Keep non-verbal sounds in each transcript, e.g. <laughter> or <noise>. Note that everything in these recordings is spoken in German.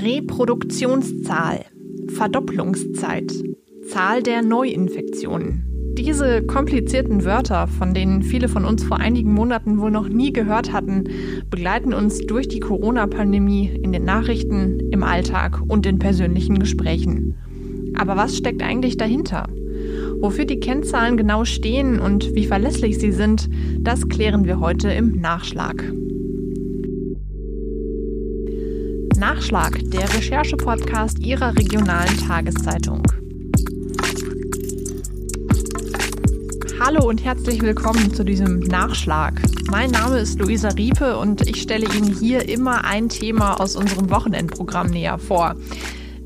Reproduktionszahl, Verdopplungszeit, Zahl der Neuinfektionen. Diese komplizierten Wörter, von denen viele von uns vor einigen Monaten wohl noch nie gehört hatten, begleiten uns durch die Corona-Pandemie in den Nachrichten, im Alltag und in persönlichen Gesprächen. Aber was steckt eigentlich dahinter? Wofür die Kennzahlen genau stehen und wie verlässlich sie sind, das klären wir heute im Nachschlag. Nachschlag, der Recherche-Podcast Ihrer regionalen Tageszeitung. Hallo und herzlich willkommen zu diesem Nachschlag. Mein Name ist Luisa Riepe und ich stelle Ihnen hier immer ein Thema aus unserem Wochenendprogramm näher vor.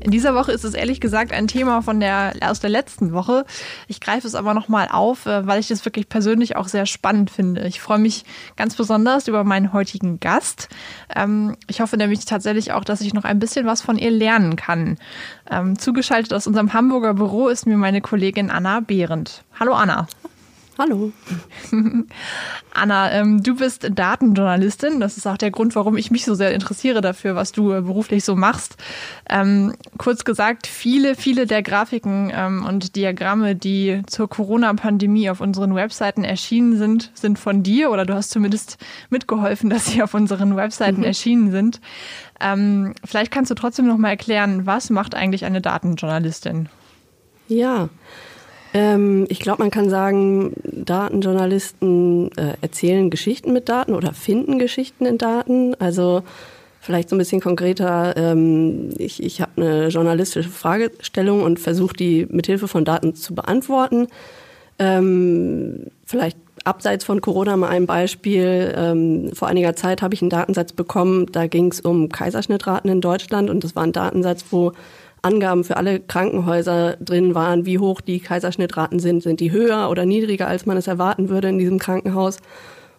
In dieser Woche ist es ehrlich gesagt ein Thema von der, aus der letzten Woche. Ich greife es aber nochmal auf, äh, weil ich das wirklich persönlich auch sehr spannend finde. Ich freue mich ganz besonders über meinen heutigen Gast. Ähm, ich hoffe nämlich tatsächlich auch, dass ich noch ein bisschen was von ihr lernen kann. Ähm, zugeschaltet aus unserem Hamburger Büro ist mir meine Kollegin Anna Behrendt. Hallo Anna. Hallo. <laughs> Anna, ähm, du bist Datenjournalistin. Das ist auch der Grund, warum ich mich so sehr interessiere dafür, was du äh, beruflich so machst. Ähm, kurz gesagt, viele, viele der Grafiken ähm, und Diagramme, die zur Corona-Pandemie auf unseren Webseiten erschienen sind, sind von dir oder du hast zumindest mitgeholfen, <laughs> dass sie auf unseren Webseiten mhm. erschienen sind. Ähm, vielleicht kannst du trotzdem noch mal erklären, was macht eigentlich eine Datenjournalistin? Ja, ähm, ich glaube, man kann sagen, Datenjournalisten äh, erzählen Geschichten mit Daten oder finden Geschichten in Daten. Also vielleicht so ein bisschen konkreter, ähm, ich, ich habe eine journalistische Fragestellung und versuche die mithilfe von Daten zu beantworten. Ähm, vielleicht abseits von Corona mal ein Beispiel. Ähm, vor einiger Zeit habe ich einen Datensatz bekommen, da ging es um Kaiserschnittraten in Deutschland und das war ein Datensatz, wo Angaben für alle Krankenhäuser drin waren, wie hoch die Kaiserschnittraten sind. Sind die höher oder niedriger, als man es erwarten würde in diesem Krankenhaus?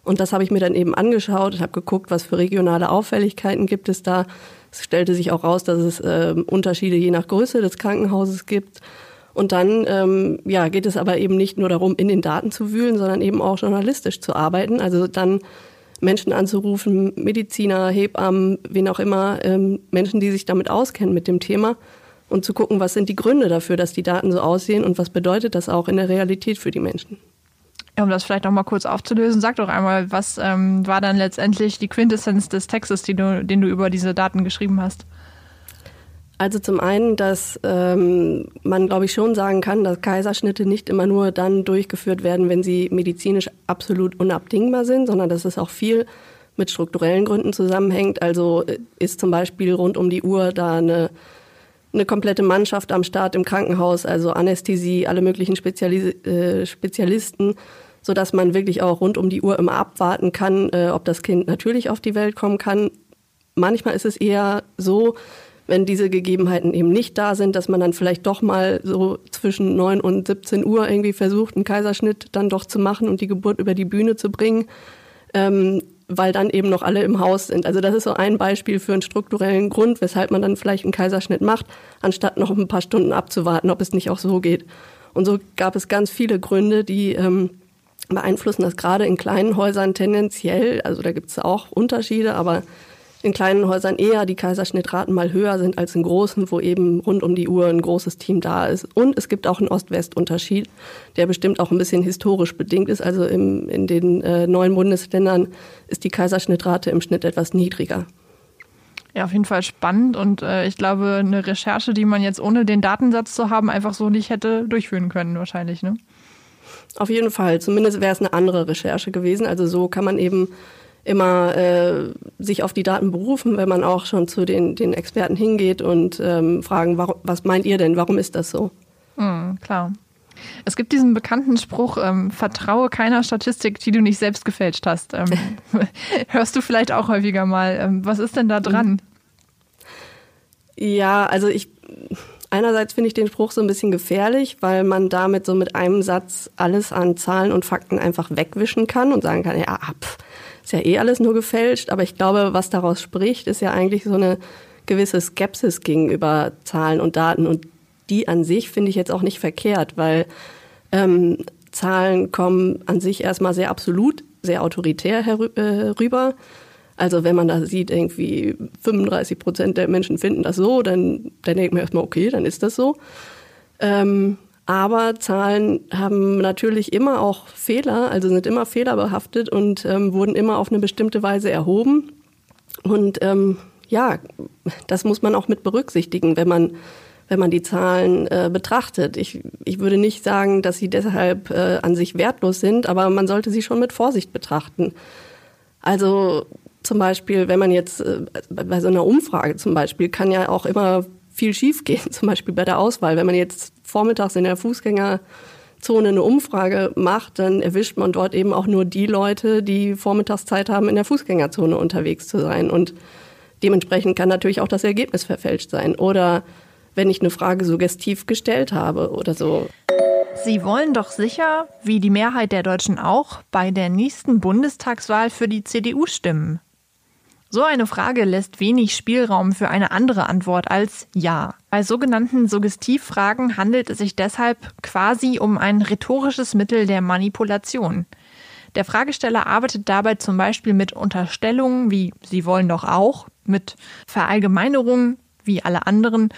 Und das habe ich mir dann eben angeschaut und habe geguckt, was für regionale Auffälligkeiten gibt es da. Es stellte sich auch raus, dass es äh, Unterschiede je nach Größe des Krankenhauses gibt. Und dann ähm, ja, geht es aber eben nicht nur darum, in den Daten zu wühlen, sondern eben auch journalistisch zu arbeiten. Also dann Menschen anzurufen, Mediziner, Hebammen, wen auch immer, ähm, Menschen, die sich damit auskennen mit dem Thema und zu gucken, was sind die Gründe dafür, dass die Daten so aussehen und was bedeutet das auch in der Realität für die Menschen. Um das vielleicht noch mal kurz aufzulösen, sag doch einmal, was ähm, war dann letztendlich die Quintessenz des Textes, du, den du über diese Daten geschrieben hast? Also zum einen, dass ähm, man, glaube ich, schon sagen kann, dass Kaiserschnitte nicht immer nur dann durchgeführt werden, wenn sie medizinisch absolut unabdingbar sind, sondern dass es auch viel mit strukturellen Gründen zusammenhängt. Also äh, ist zum Beispiel rund um die Uhr da eine eine komplette Mannschaft am Start im Krankenhaus, also Anästhesie, alle möglichen Spezialis äh, Spezialisten, so dass man wirklich auch rund um die Uhr immer abwarten kann, äh, ob das Kind natürlich auf die Welt kommen kann. Manchmal ist es eher so, wenn diese Gegebenheiten eben nicht da sind, dass man dann vielleicht doch mal so zwischen 9 und 17 Uhr irgendwie versucht, einen Kaiserschnitt dann doch zu machen und die Geburt über die Bühne zu bringen. Ähm, weil dann eben noch alle im Haus sind. Also das ist so ein Beispiel für einen strukturellen Grund, weshalb man dann vielleicht einen Kaiserschnitt macht, anstatt noch ein paar Stunden abzuwarten, ob es nicht auch so geht. Und so gab es ganz viele Gründe, die ähm, beeinflussen das gerade in kleinen Häusern tendenziell. Also da gibt es auch Unterschiede, aber in kleinen Häusern eher die Kaiserschnittraten mal höher sind als in großen, wo eben rund um die Uhr ein großes Team da ist. Und es gibt auch einen Ost-West-Unterschied, der bestimmt auch ein bisschen historisch bedingt ist. Also im, in den äh, neuen Bundesländern ist die Kaiserschnittrate im Schnitt etwas niedriger. Ja, auf jeden Fall spannend und äh, ich glaube, eine Recherche, die man jetzt ohne den Datensatz zu haben, einfach so nicht hätte durchführen können, wahrscheinlich, ne? Auf jeden Fall. Zumindest wäre es eine andere Recherche gewesen. Also so kann man eben immer äh, sich auf die Daten berufen, wenn man auch schon zu den, den Experten hingeht und ähm, fragen, warum, was meint ihr denn, warum ist das so? Mhm, klar. Es gibt diesen bekannten Spruch, ähm, vertraue keiner Statistik, die du nicht selbst gefälscht hast. Ähm, <laughs> hörst du vielleicht auch häufiger mal. Ähm, was ist denn da dran? Ja, also ich einerseits finde ich den Spruch so ein bisschen gefährlich, weil man damit so mit einem Satz alles an Zahlen und Fakten einfach wegwischen kann und sagen kann, ja, pff, ist ja eh alles nur gefälscht, aber ich glaube, was daraus spricht, ist ja eigentlich so eine gewisse Skepsis gegenüber Zahlen und Daten und die an sich finde ich jetzt auch nicht verkehrt, weil ähm, Zahlen kommen an sich erstmal sehr absolut, sehr autoritär herüber. Äh, Also wenn man da sieht, irgendwie 35 Prozent der Menschen finden das so, dann, dann denkt man erstmal, okay, dann ist das so. Ähm, aber Zahlen haben natürlich immer auch Fehler, also sind immer fehlerbehaftet und ähm, wurden immer auf eine bestimmte Weise erhoben. Und ähm, ja, das muss man auch mit berücksichtigen, wenn man wenn man die Zahlen äh, betrachtet. Ich, ich würde nicht sagen, dass sie deshalb äh, an sich wertlos sind, aber man sollte sie schon mit Vorsicht betrachten. Also zum Beispiel, wenn man jetzt äh, bei so einer Umfrage zum Beispiel, kann ja auch immer viel schiefgehen, <laughs> zum Beispiel bei der Auswahl. Wenn man jetzt vormittags in der Fußgängerzone eine Umfrage macht, dann erwischt man dort eben auch nur die Leute, die Vormittagszeit haben, in der Fußgängerzone unterwegs zu sein. Und dementsprechend kann natürlich auch das Ergebnis verfälscht sein. Oder wenn ich eine Frage suggestiv gestellt habe oder so. Sie wollen doch sicher, wie die Mehrheit der Deutschen auch, bei der nächsten Bundestagswahl für die CDU stimmen. So eine Frage lässt wenig Spielraum für eine andere Antwort als Ja. Bei sogenannten Suggestivfragen handelt es sich deshalb quasi um ein rhetorisches Mittel der Manipulation. Der Fragesteller arbeitet dabei zum Beispiel mit Unterstellungen wie Sie wollen doch auch, mit Verallgemeinerungen wie alle anderen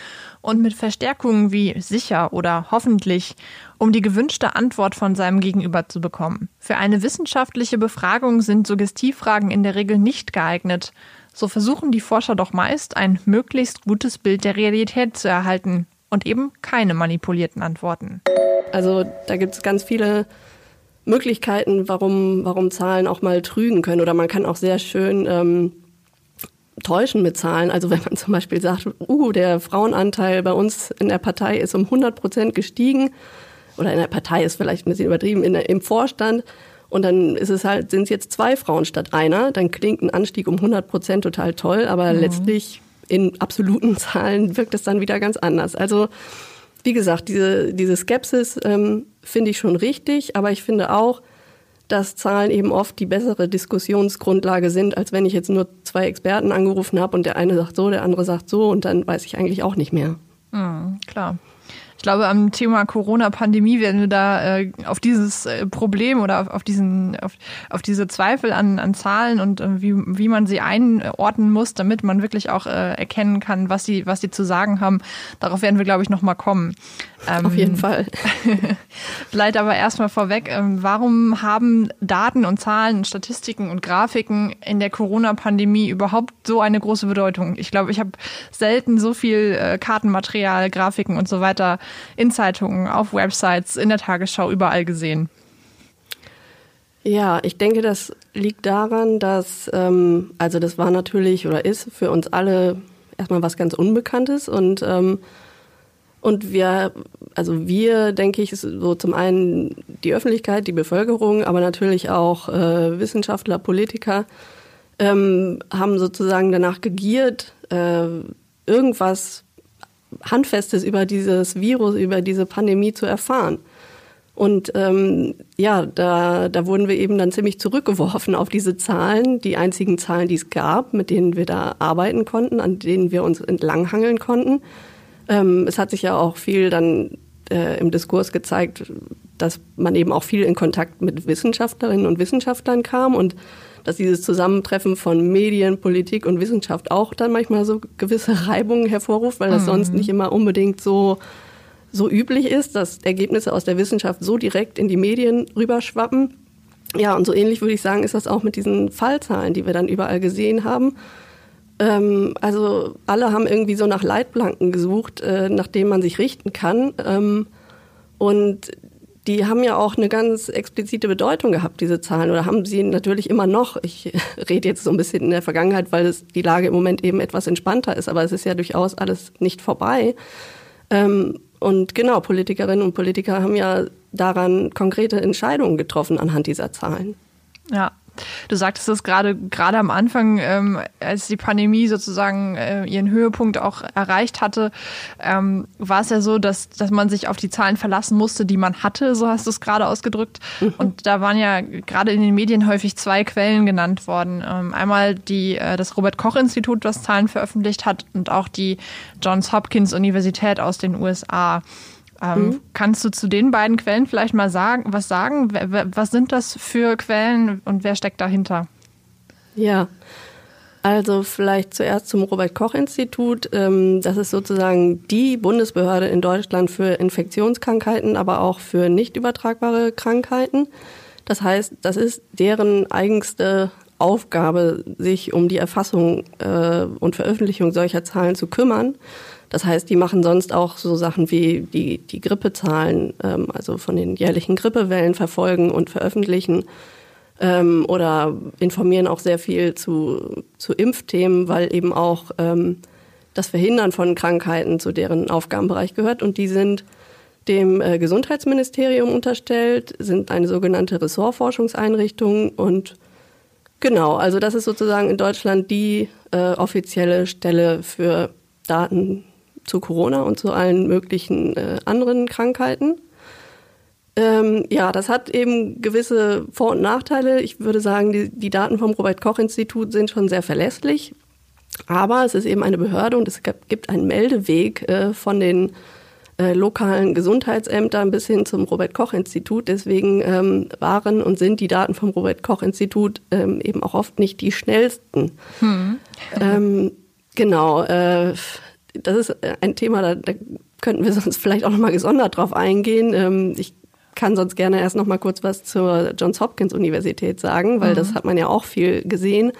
und mit Verstärkungen wie sicher oder hoffentlich, um die gewünschte Antwort von seinem Gegenüber zu bekommen. Für eine wissenschaftliche Befragung sind Suggestivfragen in der Regel nicht geeignet. So versuchen die Forscher doch meist, ein möglichst gutes Bild der Realität zu erhalten und eben keine manipulierten Antworten. Also da gibt es ganz viele Möglichkeiten, warum, warum Zahlen auch mal trügen können. Oder man kann auch sehr schön ähm, täuschen mit Zahlen. Also wenn man <laughs> zum Beispiel sagt, uh, der Frauenanteil bei uns in der Partei ist um 100 Prozent gestiegen, oder in der Partei ist vielleicht ein bisschen übertrieben, in der, im Vorstand, und dann ist es halt, sind es jetzt zwei Frauen statt einer, dann klingt ein Anstieg um 100 Prozent total toll, aber mhm. letztlich in absoluten <laughs> Zahlen wirkt es dann wieder ganz anders. Also wie gesagt, diese, diese Skepsis ähm, finde ich schon richtig, aber ich finde auch, dass Zahlen eben oft die bessere Diskussionsgrundlage sind, als wenn ich jetzt nur zwei Experten angerufen habe und der eine sagt so, der andere sagt so und dann weiß ich eigentlich auch nicht mehr. Mhm, klar. Ich glaube, am Thema Corona-Pandemie werden wir da äh, auf dieses äh, Problem oder auf, auf diesen, auf, auf, diese Zweifel an, an Zahlen und äh, wie, wie man sie einordnen muss, damit man wirklich auch äh, erkennen kann, was sie, was sie zu sagen haben. Darauf werden wir, glaube ich, nochmal kommen. Ähm, auf jeden Fall. <laughs> Vielleicht aber erstmal vorweg, ähm, warum haben Daten und Zahlen, Statistiken und Grafiken in der Corona-Pandemie überhaupt so eine große Bedeutung? Ich glaube, ich habe selten so viel äh, Kartenmaterial, Grafiken und so weiter in Zeitungen, auf Websites, in der Tagesschau, überall gesehen. Ja, ich denke, das liegt daran, dass, ähm, also das war natürlich oder ist für uns alle erstmal was ganz Unbekanntes und ähm, und wir, also wir, denke ich, so zum einen die Öffentlichkeit, die Bevölkerung, aber natürlich auch äh, Wissenschaftler, Politiker, ähm, haben sozusagen danach gegiert, äh, irgendwas Handfestes über dieses Virus, über diese Pandemie zu erfahren. Und ähm, ja, da, da wurden wir eben dann ziemlich zurückgeworfen auf diese Zahlen, die einzigen Zahlen, die es gab, mit denen wir da arbeiten konnten, an denen wir uns entlanghangeln konnten. Ähm, es hat sich ja auch viel dann äh, im Diskurs gezeigt, dass man eben auch viel in Kontakt mit Wissenschaftlerinnen und Wissenschaftlern kam und dass dieses Zusammentreffen von Medien, Politik und Wissenschaft auch dann manchmal so gewisse Reibungen hervorruft, weil das mhm. sonst nicht immer unbedingt so so üblich ist, dass Ergebnisse aus der Wissenschaft so direkt in die Medien rüberschwappen. Ja, und so ähnlich würde ich sagen, ist das auch mit diesen Fallzahlen, die wir dann überall gesehen haben. Ähm, also alle haben irgendwie so nach Leitplanken gesucht, äh, nach denen man sich richten kann. Ähm, und die haben ja auch eine ganz explizite Bedeutung gehabt, diese Zahlen, oder haben sie natürlich immer noch. Ich <laughs> rede jetzt so ein bisschen in der Vergangenheit, weil es, die Lage im Moment eben etwas entspannter ist, aber es ist ja durchaus alles nicht vorbei. Ähm, und genau, Politikerinnen und Politiker haben ja daran konkrete Entscheidungen getroffen anhand dieser Zahlen. Ja, Du sagtest es gerade gerade am Anfang, ähm, als die Pandemie sozusagen äh, ihren Höhepunkt auch erreicht hatte, ähm, war es ja so, dass, dass man sich auf die Zahlen verlassen musste, die man hatte, so hast du es gerade ausgedrückt. Mhm. Und da waren ja gerade in den Medien häufig zwei Quellen genannt worden. Ähm, einmal die, äh, das Robert-Koch-Institut, das Zahlen veröffentlicht hat, und auch die Johns Hopkins Universität aus den USA. Ähm, mhm. Kannst du zu den beiden Quellen vielleicht mal sagen, was sagen? Was sind das für Quellen und wer steckt dahinter? Ja, Also vielleicht zuerst zum Robert Koch Institut. Ähm, das ist sozusagen die Bundesbehörde in Deutschland für Infektionskrankheiten, aber auch für nicht übertragbare Krankheiten. Das heißt, das ist deren eigenste Aufgabe, sich um die Erfassung äh, und Veröffentlichung solcher Zahlen zu kümmern. Das heißt, die machen sonst auch so Sachen wie die, die Grippezahlen, ähm, also von den jährlichen Grippewellen verfolgen und veröffentlichen ähm, oder informieren auch sehr viel zu, zu Impfthemen, weil eben auch ähm, das Verhindern von Krankheiten zu deren Aufgabenbereich gehört. Und die sind dem äh, Gesundheitsministerium unterstellt, sind eine sogenannte Ressortforschungseinrichtung. Und genau, also das ist sozusagen in Deutschland die äh, offizielle Stelle für Daten zu Corona und zu allen möglichen äh, anderen Krankheiten. Ähm, ja, das hat eben gewisse Vor- und Nachteile. Ich würde sagen, die, die Daten vom Robert-Koch-Institut sind schon sehr verlässlich. Aber es ist eben eine Behörde und es gibt einen Meldeweg äh, von den äh, lokalen Gesundheitsämtern bis hin zum Robert-Koch-Institut. Deswegen ähm, waren und sind die Daten vom Robert-Koch-Institut ähm, eben auch oft nicht die schnellsten. Hm. Ähm, genau. Äh, das ist ein Thema, da, da könnten wir <laughs> sonst vielleicht auch nochmal gesondert drauf eingehen. Ähm, ich kann sonst gerne erst noch mal kurz was zur Johns Hopkins Universität sagen, weil mhm. das hat man ja auch viel gesehen.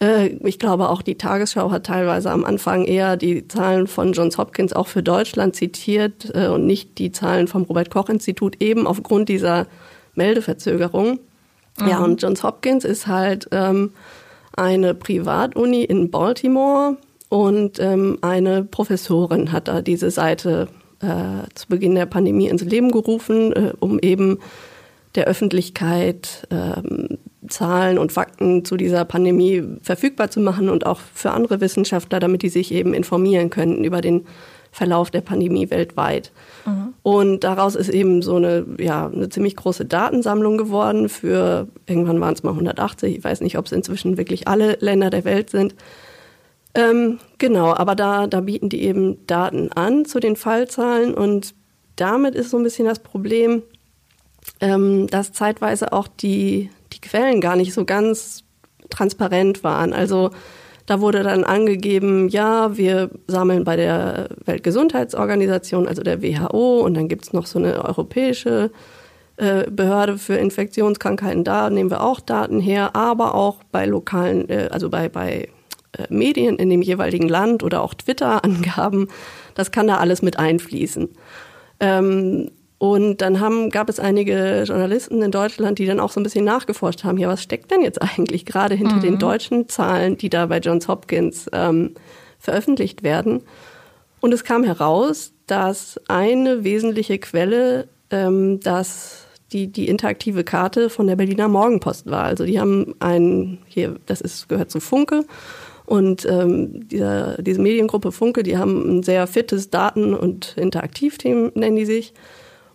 Äh, ich glaube, auch die Tagesschau hat teilweise am Anfang eher die Zahlen von Johns Hopkins auch für Deutschland zitiert äh, und nicht die Zahlen vom Robert Koch Institut, eben aufgrund dieser Meldeverzögerung. Mhm. Ja, und Johns Hopkins ist halt ähm, eine Privatuni in Baltimore und ähm, eine Professorin hat da diese Seite äh, zu Beginn der Pandemie ins Leben gerufen, äh, um eben der Öffentlichkeit ähm, Zahlen und Fakten zu dieser Pandemie verfügbar zu machen und auch für andere Wissenschaftler, damit die sich eben informieren können über den Verlauf der Pandemie weltweit. Mhm. Und daraus ist eben so eine, ja, eine ziemlich große Datensammlung geworden für, irgendwann waren es mal 180, ich weiß nicht, ob es inzwischen wirklich alle Länder der Welt sind. Ähm, genau, aber da, da bieten die eben Daten an zu den Fallzahlen und damit ist so ein bisschen das Problem, ähm, dass zeitweise auch die, die Quellen gar nicht so ganz transparent waren. Also da wurde dann angegeben, ja, wir sammeln bei der Weltgesundheitsorganisation, also der WHO, und dann gibt's noch so eine europäische äh, Behörde für Infektionskrankheiten, da nehmen wir auch Daten her, aber auch bei lokalen, äh, also bei, bei Medien in dem jeweiligen Land oder auch Twitter-Angaben. <laughs> Das kann da alles mit einfließen. Ähm, und dann haben, gab es einige Journalisten in Deutschland, die dann auch so ein bisschen nachgeforscht haben, ja, was steckt denn jetzt <laughs> eigentlich gerade hinter mhm. den deutschen Zahlen, die da bei Johns Hopkins ähm, veröffentlicht werden? Und es kam heraus, dass eine wesentliche Quelle ähm, dass die, die interaktive Karte von der Berliner Morgenpost war. Also die haben ein, hier, das ist, gehört zu Funke, und ähm, dieser, diese Mediengruppe Funke, die haben ein sehr fittes Daten- und Interaktivteam, nennen die sich.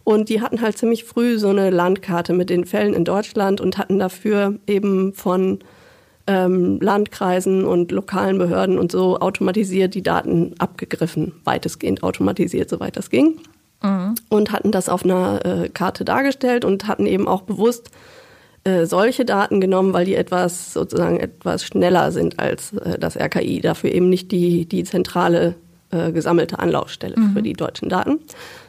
Und die hatten halt ziemlich früh so eine Landkarte mit den Fällen in Deutschland und hatten dafür eben von ähm, Landkreisen und lokalen Behörden und so automatisiert die Daten abgegriffen, weitestgehend automatisiert, soweit das ging. Mhm. Und hatten das auf einer äh, Karte dargestellt und hatten eben auch bewusst äh, solche Daten genommen, weil die etwas sozusagen etwas schneller sind als äh, das RKI. Dafür eben nicht die, die zentrale äh, gesammelte Anlaufstelle mhm. für die deutschen Daten.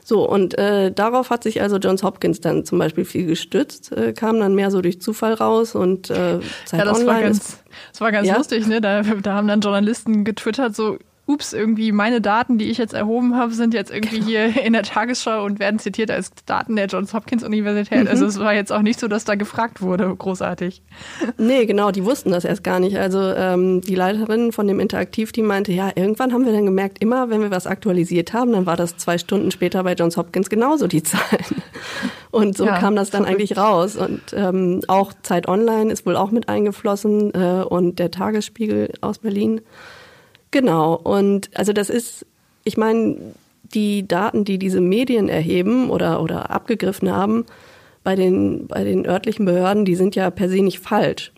So, und äh, darauf hat sich also Johns Hopkins dann zum Beispiel viel gestützt, äh, kam dann mehr so durch Zufall raus und Zeit ja, das Online. War ganz, das war ganz ja? lustig, ne? Da, da haben dann Journalisten getwittert, so ups, irgendwie meine Daten, die ich jetzt erhoben habe, sind jetzt irgendwie genau. hier in der Tagesschau und werden zitiert als Daten der Johns Hopkins Universität. Mhm. Also es war jetzt auch nicht so, dass da gefragt wurde, großartig. Nee, genau, die wussten das erst gar nicht. Also ähm, die Leiterin von dem Interaktivteam meinte, ja, irgendwann haben wir dann gemerkt, immer wenn wir was aktualisiert haben, dann war das zwei Stunden später bei Johns Hopkins genauso die <laughs> Zahlen. Und so ja, kam das dann eigentlich raus. Und ähm, auch Zeit Online ist wohl auch mit eingeflossen äh, und der Tagesspiegel aus Berlin. Genau. Und also das ist, ich meine, die Daten, die diese Medien erheben oder, oder abgegriffen haben, bei den, bei den örtlichen Behörden, die sind ja per se nicht falsch.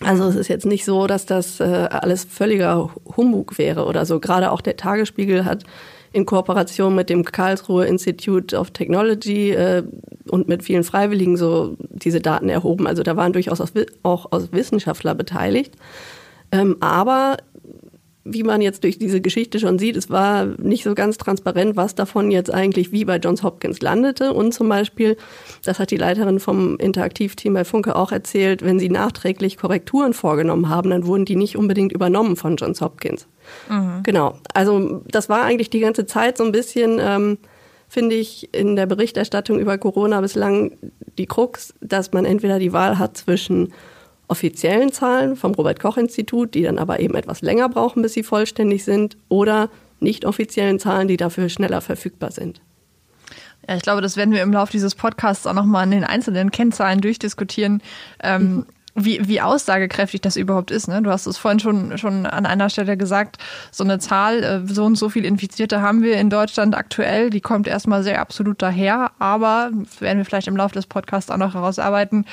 Also es ist jetzt nicht so, dass das äh, alles völliger Humbug wäre oder so. Gerade auch der Tagesspiegel hat in Kooperation mit dem Karlsruhe Institute of Technology äh, und mit vielen Freiwilligen so diese Daten erhoben. Also da waren durchaus auch, auch aus Wissenschaftler beteiligt. Ähm, aber wie man jetzt durch diese Geschichte schon sieht, es war nicht so ganz transparent, was davon jetzt eigentlich wie bei Johns Hopkins landete. Und zum Beispiel, das hat die Leiterin vom Interaktivteam bei Funke auch erzählt, wenn sie nachträglich Korrekturen vorgenommen haben, dann wurden die nicht unbedingt übernommen von Johns Hopkins. Mhm. Genau. Also das war eigentlich die ganze Zeit so ein bisschen, ähm, finde ich, in der Berichterstattung über Corona bislang die Krux, dass man entweder die Wahl hat zwischen offiziellen Zahlen vom Robert Koch Institut, die dann aber eben etwas länger brauchen, bis sie vollständig sind, oder nicht offiziellen Zahlen, die dafür schneller verfügbar sind. Ja, ich glaube, das werden wir im Laufe dieses Podcasts auch nochmal in den einzelnen Kennzahlen durchdiskutieren. Ähm, mhm. Wie, wie aussagekräftig das überhaupt ist. Ne? Du hast es vorhin schon, schon an einer Stelle gesagt, so eine Zahl, äh, so und so viel Infizierte haben wir in Deutschland aktuell, die kommt erstmal sehr absolut daher, aber werden wir vielleicht im Laufe des Podcasts auch noch herausarbeiten.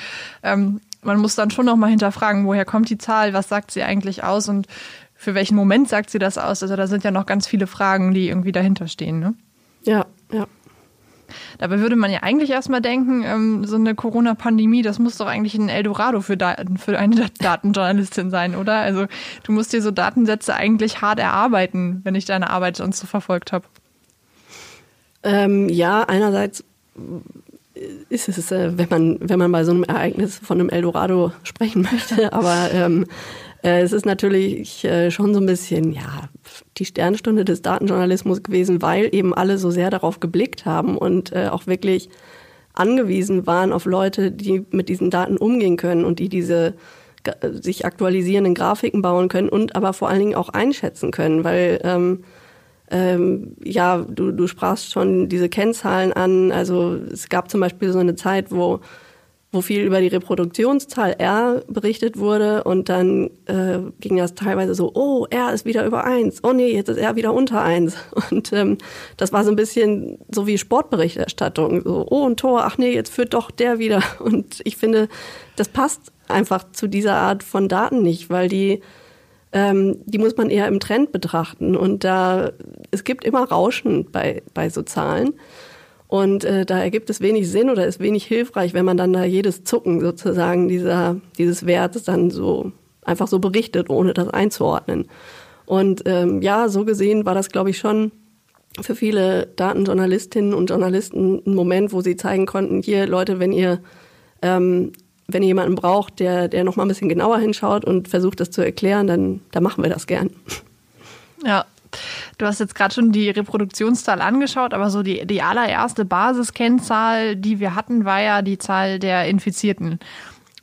Ähm, man muss dann schon nochmal hinterfragen, woher kommt die Zahl, was sagt sie eigentlich aus und für welchen Moment sagt sie das aus? Also da sind ja noch ganz viele Fragen, die irgendwie dahinter stehen. Ne? Ja, ja. Dabei würde man ja eigentlich erstmal denken, ähm, so eine Corona-Pandemie, das muss doch eigentlich ein Eldorado für, Daten, für eine <laughs> Datenjournalistin sein, oder? Also du musst dir so Datensätze eigentlich hart erarbeiten, wenn ich deine Arbeit sonst so verfolgt habe. Ähm, ja, einerseits ist es, äh, wenn man, wenn man bei so einem Ereignis von einem Eldorado sprechen <laughs> möchte. Aber ähm, äh, es ist natürlich äh, schon so ein bisschen, ja, die Sternstunde des Datenjournalismus gewesen, weil eben alle so sehr darauf geblickt haben und äh, auch wirklich angewiesen waren auf Leute, die mit diesen Daten umgehen können und die diese sich aktualisierenden Grafiken bauen können und aber vor allen Dingen auch einschätzen können, weil ähm, ähm, ja, du, du sprachst schon diese Kennzahlen an. Also es gab zum Beispiel so eine Zeit, wo, wo viel über die Reproduktionszahl R berichtet wurde und dann äh, ging das teilweise so, oh, R ist wieder über eins, oh nee, jetzt ist R wieder unter eins. <laughs> Und ähm, das war so ein bisschen so wie Sportberichterstattung, so, oh, ein Tor, ach nee, jetzt führt doch der wieder. <laughs> Und ich finde, das passt einfach zu dieser Art von Daten nicht, weil die ähm, die muss man eher im Trend betrachten. Und da es gibt immer Rauschen bei, bei so Zahlen. Und äh, da ergibt es wenig Sinn oder ist wenig hilfreich, wenn man dann da jedes Zucken sozusagen dieser, dieses Wertes dann so einfach so berichtet, ohne das einzuordnen. Und ähm, ja, so gesehen war das, glaube ich, schon für viele Datenjournalistinnen und Journalisten ein Moment, wo sie zeigen konnten, hier Leute, wenn ihr ähm, wenn ihr jemanden braucht, der, der noch mal ein bisschen genauer hinschaut und versucht, das zu erklären, dann, dann machen wir das gern. Ja, Du hast jetzt gerade schon die Reproduktionszahl angeschaut, aber so die, die allererste Basiskennzahl, die wir hatten, war ja die Zahl der Infizierten.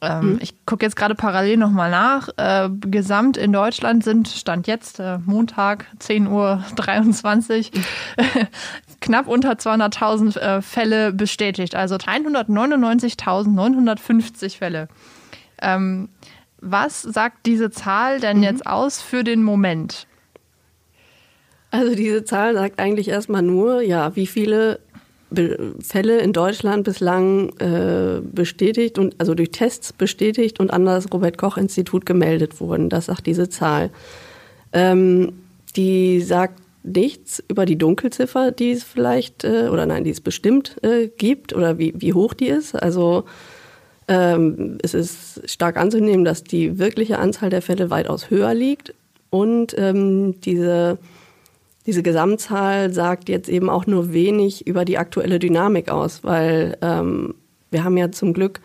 Ähm, mhm. Ich gucke jetzt gerade parallel nochmal nach. Äh, gesamt in Deutschland sind, Stand jetzt, äh, Montag, 10.23 Uhr, mhm. Knapp unter 200.000 äh, Fälle bestätigt. Also 199.950 Fälle. Ähm, was sagt diese Zahl denn mhm. jetzt aus für den Moment? Also diese Zahl sagt eigentlich erstmal nur, ja, wie viele Fälle in Deutschland bislang äh, bestätigt und also durch Tests bestätigt und an das Robert Koch Institut gemeldet wurden. Das sagt diese Zahl. Ähm, die sagt nichts über die Dunkelziffer, die es vielleicht äh, oder nein, die es bestimmt äh, gibt oder wie, wie hoch die ist. Also ähm, es ist stark anzunehmen, dass die wirkliche Anzahl der Fälle weitaus höher liegt und ähm, diese diese Gesamtzahl sagt jetzt eben auch nur wenig über die aktuelle Dynamik aus, weil ähm, wir haben ja zum Glück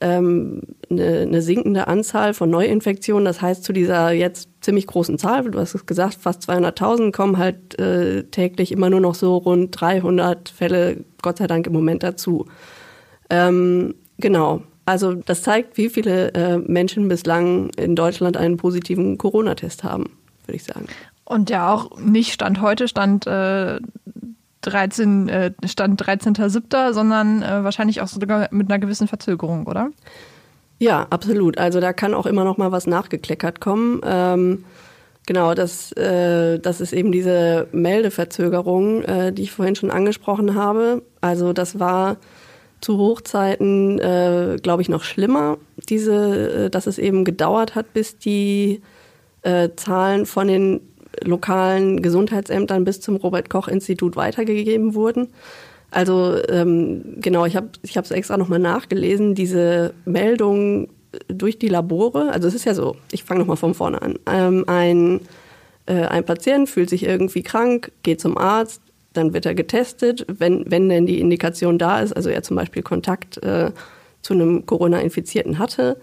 ähm, eine, eine sinkende Anzahl von Neuinfektionen. Das heißt, zu dieser jetzt ziemlich großen Zahl, du hast es gesagt, fast 200.000 kommen halt äh, täglich immer nur noch so rund 300 Fälle, Gott sei Dank im Moment dazu. Ähm, genau. Also das zeigt, wie viele äh, Menschen bislang in Deutschland einen positiven Corona-Test haben, würde ich sagen. Und ja auch nicht Stand heute, Stand äh, 13, äh, Stand 13.07., sondern äh, wahrscheinlich auch sogar mit einer gewissen Verzögerung, oder? Ja, absolut. Also da kann auch immer noch mal was nachgekleckert kommen. Ähm, genau, das, äh, das ist eben diese Meldeverzögerung, äh, die ich vorhin schon angesprochen habe. Also das war zu Hochzeiten, äh, glaube ich, noch schlimmer, diese, äh, dass es eben gedauert hat, bis die äh, Zahlen von den lokalen Gesundheitsämtern bis zum Robert Koch Institut weitergegeben wurden. Also ähm, genau, ich habe ich es extra nochmal nachgelesen. Diese Meldungen durch die Labore, also es ist ja so, ich fange nochmal von vorne an, ähm, ein, äh, ein Patient fühlt sich irgendwie krank, geht zum Arzt, dann wird er getestet, wenn, wenn denn die Indikation da ist, also er zum Beispiel Kontakt äh, zu einem Corona-Infizierten hatte.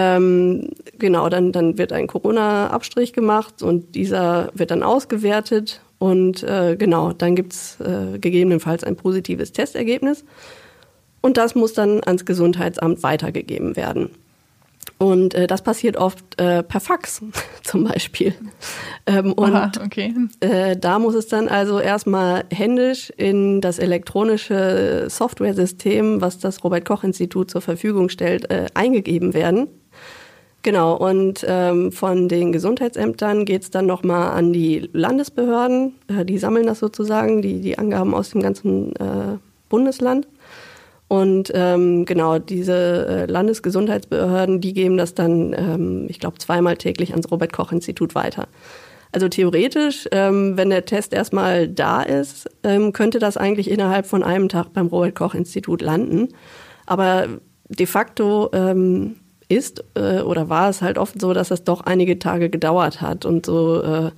Ähm, genau, dann, dann wird ein Corona-Abstrich gemacht und dieser wird dann ausgewertet und äh, genau, dann gibt's äh, gegebenenfalls ein positives Testergebnis und das muss dann ans Gesundheitsamt weitergegeben werden. Und äh, das passiert oft äh, per Fax <laughs> zum Beispiel. Ähm, und Aha, okay. äh, da muss es dann also erstmal händisch in das elektronische Softwaresystem, was das Robert Koch Institut zur Verfügung stellt, äh, eingegeben werden. Genau, und ähm, von den Gesundheitsämtern geht's dann nochmal an die Landesbehörden. Äh, die sammeln das sozusagen, die, die Angaben aus dem ganzen äh, Bundesland. Und ähm, genau, diese äh, Landesgesundheitsbehörden, die geben das dann, ähm, ich glaube, zweimal täglich ans Robert Koch Institut weiter. Also theoretisch, ähm, wenn der Test erstmal da ist, ähm, könnte das eigentlich innerhalb von einem Tag beim Robert Koch Institut landen. Aber de facto ähm, ist äh, oder war es halt oft so, dass es doch einige Tage gedauert hat. Und so äh,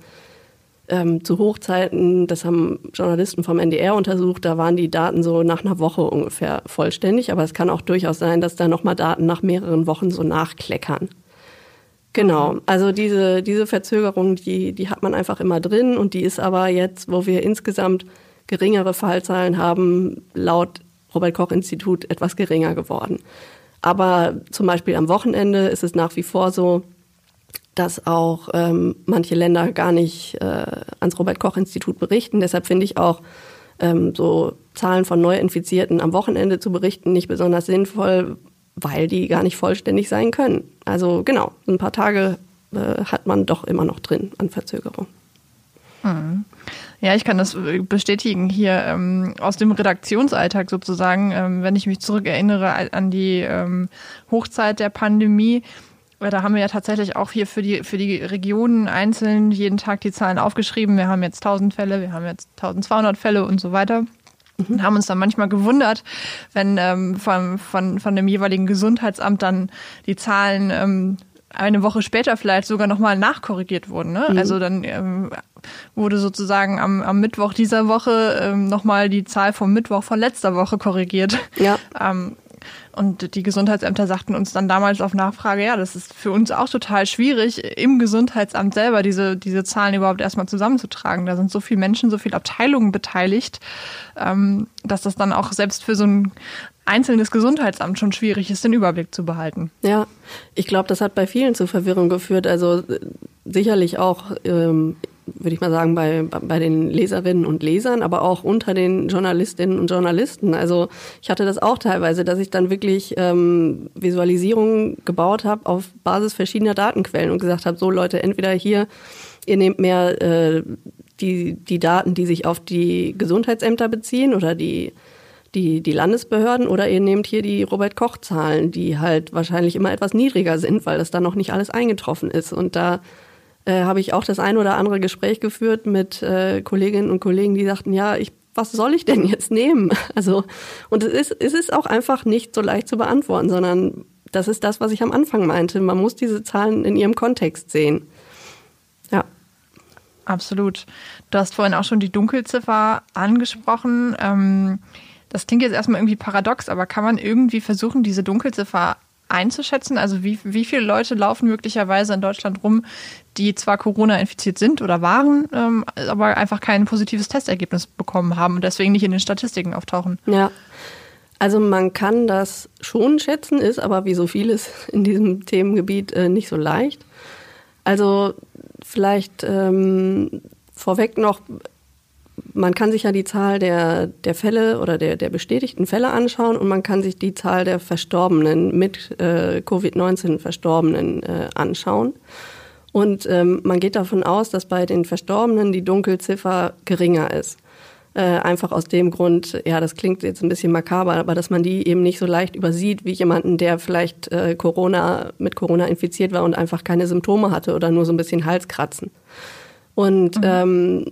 ähm, zu Hochzeiten, das haben Journalisten vom NDR untersucht, da waren die Daten so nach einer Woche ungefähr vollständig, aber es kann auch durchaus sein, dass da nochmal Daten nach mehreren Wochen so nachkleckern. Genau, also diese, diese Verzögerung, die, die hat man einfach immer drin. Und die ist aber jetzt, wo wir insgesamt geringere Fallzahlen haben, laut Robert Koch Institut etwas geringer geworden. Aber zum Beispiel am Wochenende ist es nach wie vor so, dass auch ähm, manche Länder gar nicht äh, ans Robert Koch Institut berichten. Deshalb finde ich auch ähm, so Zahlen von Neuinfizierten am Wochenende zu berichten nicht besonders sinnvoll, weil die gar nicht vollständig sein können. Also genau, ein paar Tage äh, hat man doch immer noch drin an Verzögerung. Mhm. Ja, ich kann das bestätigen hier ähm, aus dem Redaktionsalltag sozusagen, ähm, wenn ich mich zurückerinnere an die ähm, Hochzeit der Pandemie da haben wir ja tatsächlich auch hier für die, für die Regionen einzeln jeden Tag die Zahlen aufgeschrieben. Wir haben jetzt 1000 Fälle, wir haben jetzt 1200 Fälle und so weiter. Mhm. Und haben uns dann manchmal gewundert, wenn ähm, von, von, von dem jeweiligen Gesundheitsamt dann die Zahlen ähm, eine Woche später vielleicht sogar nochmal nachkorrigiert wurden. Ne? Mhm. Also dann ähm, wurde sozusagen am, am Mittwoch dieser Woche ähm, nochmal die Zahl vom Mittwoch von letzter Woche korrigiert. Ja. <laughs> Ähm, und die Gesundheitsämter sagten uns dann damals auf Nachfrage, ja, das ist für uns auch total schwierig, im Gesundheitsamt selber diese, diese Zahlen überhaupt erstmal zusammenzutragen. Da sind so viele Menschen, so viele Abteilungen beteiligt, ähm, dass das dann auch selbst für so ein einzelnes Gesundheitsamt schon schwierig ist, den Überblick zu behalten. Ja, ich glaube, das hat bei vielen zu Verwirrung geführt. Also äh, sicherlich auch ähm, würde ich mal sagen, bei, bei den Leserinnen und Lesern, aber auch unter den Journalistinnen und Journalisten. Also ich hatte das auch teilweise, dass ich dann wirklich ähm, Visualisierungen gebaut habe auf Basis verschiedener Datenquellen und gesagt habe, so Leute, entweder hier, ihr nehmt mehr äh, die, die Daten, die sich auf die Gesundheitsämter beziehen oder die die, die Landesbehörden oder ihr nehmt hier die Robert-Koch-Zahlen, die halt wahrscheinlich immer etwas niedriger sind, weil das da noch nicht alles eingetroffen ist. Und da äh, habe ich auch das ein oder andere Gespräch geführt mit äh, Kolleginnen und Kollegen, die sagten, ja, ich, was soll ich denn jetzt nehmen? <laughs> Also, und es ist, es ist auch einfach nicht so leicht zu beantworten, sondern das ist das, was ich am Anfang meinte. Man muss diese Zahlen in ihrem Kontext sehen. Ja. Absolut. Du hast vorhin auch schon die Dunkelziffer angesprochen. Ähm, das klingt jetzt erstmal irgendwie paradox, aber kann man irgendwie versuchen, diese Dunkelziffer einzuschätzen? Also wie, wie viele Leute laufen möglicherweise in Deutschland rum, die zwar Corona infiziert sind oder waren, ähm, aber einfach kein positives Testergebnis bekommen haben und deswegen nicht in den Statistiken auftauchen? Ja. Also man kann das schon schätzen, ist aber wie so vieles <laughs> in diesem Themengebiet äh, nicht so leicht. Also vielleicht ähm, vorweg noch, man kann sich ja die Zahl der, der Fälle oder der, der bestätigten Fälle anschauen und man kann sich die Zahl der Verstorbenen mit äh, Covid-19 Verstorbenen äh, anschauen. Und ähm, man geht davon aus, dass bei den Verstorbenen die Dunkelziffer geringer ist. Äh, einfach aus dem Grund, ja, das klingt jetzt ein bisschen makaber, aber dass man die eben nicht so leicht übersieht wie jemanden, der vielleicht äh, Corona mit Corona infiziert war und einfach keine Symptome hatte oder nur so ein bisschen Halskratzen. Und mhm. ähm,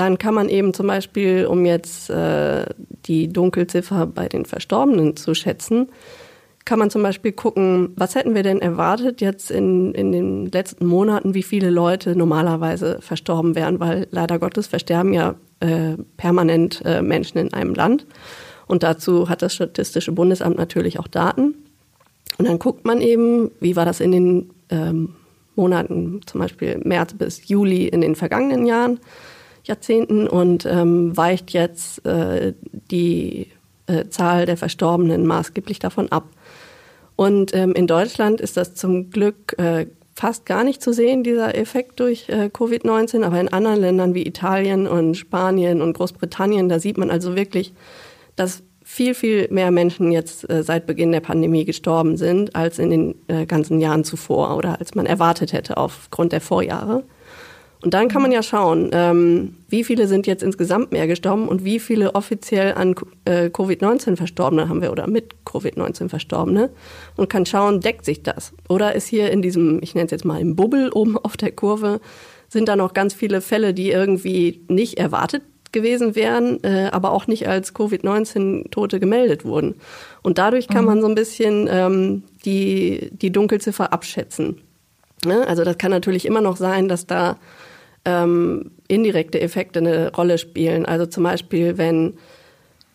dann kann man eben zum Beispiel, um jetzt äh, die Dunkelziffer bei den Verstorbenen zu schätzen, kann man zum Beispiel gucken, was hätten wir denn erwartet jetzt in, in den letzten Monaten, wie viele Leute normalerweise verstorben wären, weil leider Gottes versterben ja äh, permanent äh, Menschen in einem Land. Und dazu hat das Statistische Bundesamt natürlich auch Daten. Und dann guckt man eben, wie war das in den ähm, Monaten, zum Beispiel März bis Juli in den vergangenen Jahren, Jahrzehnten und ähm, weicht jetzt äh, die äh, Zahl der Verstorbenen maßgeblich davon ab. Und ähm, in Deutschland ist das zum Glück äh, fast gar nicht zu sehen, dieser Effekt durch äh, Covid-19. Aber in anderen Ländern wie Italien und Spanien und Großbritannien, da sieht man also wirklich, dass viel, viel mehr Menschen jetzt äh, seit Beginn der Pandemie gestorben sind als in den äh, ganzen Jahren zuvor oder als man erwartet hätte aufgrund der Vorjahre. Und dann kann man ja schauen, ähm, wie viele sind jetzt insgesamt mehr gestorben und wie viele offiziell an äh, Covid-19 Verstorbene haben wir oder mit Covid-19 Verstorbene und kann schauen, deckt sich das? Oder ist hier in diesem, ich nenne es jetzt mal im Bubbel oben auf der Kurve, sind da noch ganz viele Fälle, die irgendwie nicht erwartet gewesen wären, äh, aber auch nicht als Covid-19-Tote gemeldet wurden. Und dadurch kann mhm. man so ein bisschen ähm, die, die Dunkelziffer abschätzen. Ne? Also das kann natürlich immer noch sein, dass da ähm, indirekte Effekte eine Rolle spielen. Also zum Beispiel, wenn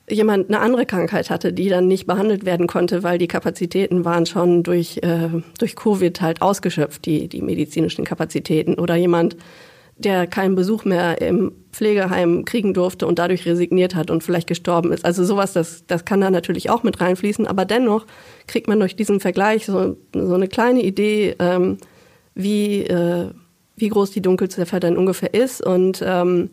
jemand eine andere Krankheit hatte, die dann nicht behandelt werden konnte, weil die Kapazitäten waren schon durch, äh, durch Covid halt ausgeschöpft, die, die medizinischen Kapazitäten. Oder jemand, der keinen Besuch mehr im Pflegeheim kriegen durfte und dadurch resigniert hat und vielleicht gestorben ist. Also sowas, das, das kann da natürlich auch mit reinfließen. Aber dennoch kriegt man durch diesen Vergleich so, so eine kleine Idee, ähm, wie, äh, wie groß die Dunkelziffer denn ungefähr ist. Und ähm,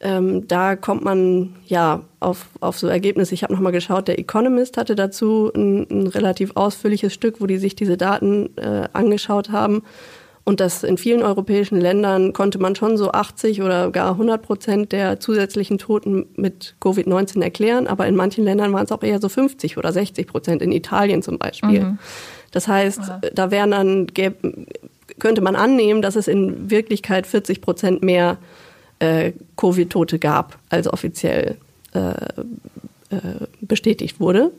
ähm, da kommt man ja auf, auf so Ergebnisse. Ich habe nochmal geschaut, der Economist hatte dazu ein, ein, relativ ausführliches Stück, wo die sich diese Daten äh, angeschaut haben. Und das in vielen europäischen Ländern konnte man schon so 80 oder gar 100 Prozent der zusätzlichen Toten mit Covid-19 erklären. Aber in manchen Ländern waren es auch eher so 50 oder 60 Prozent, in Italien zum Beispiel. Mhm. Das heißt, ja. da wären dann, könnte man annehmen, dass es in Wirklichkeit 40 Prozent mehr äh, Covid-Tote gab, als offiziell äh, äh, bestätigt wurde.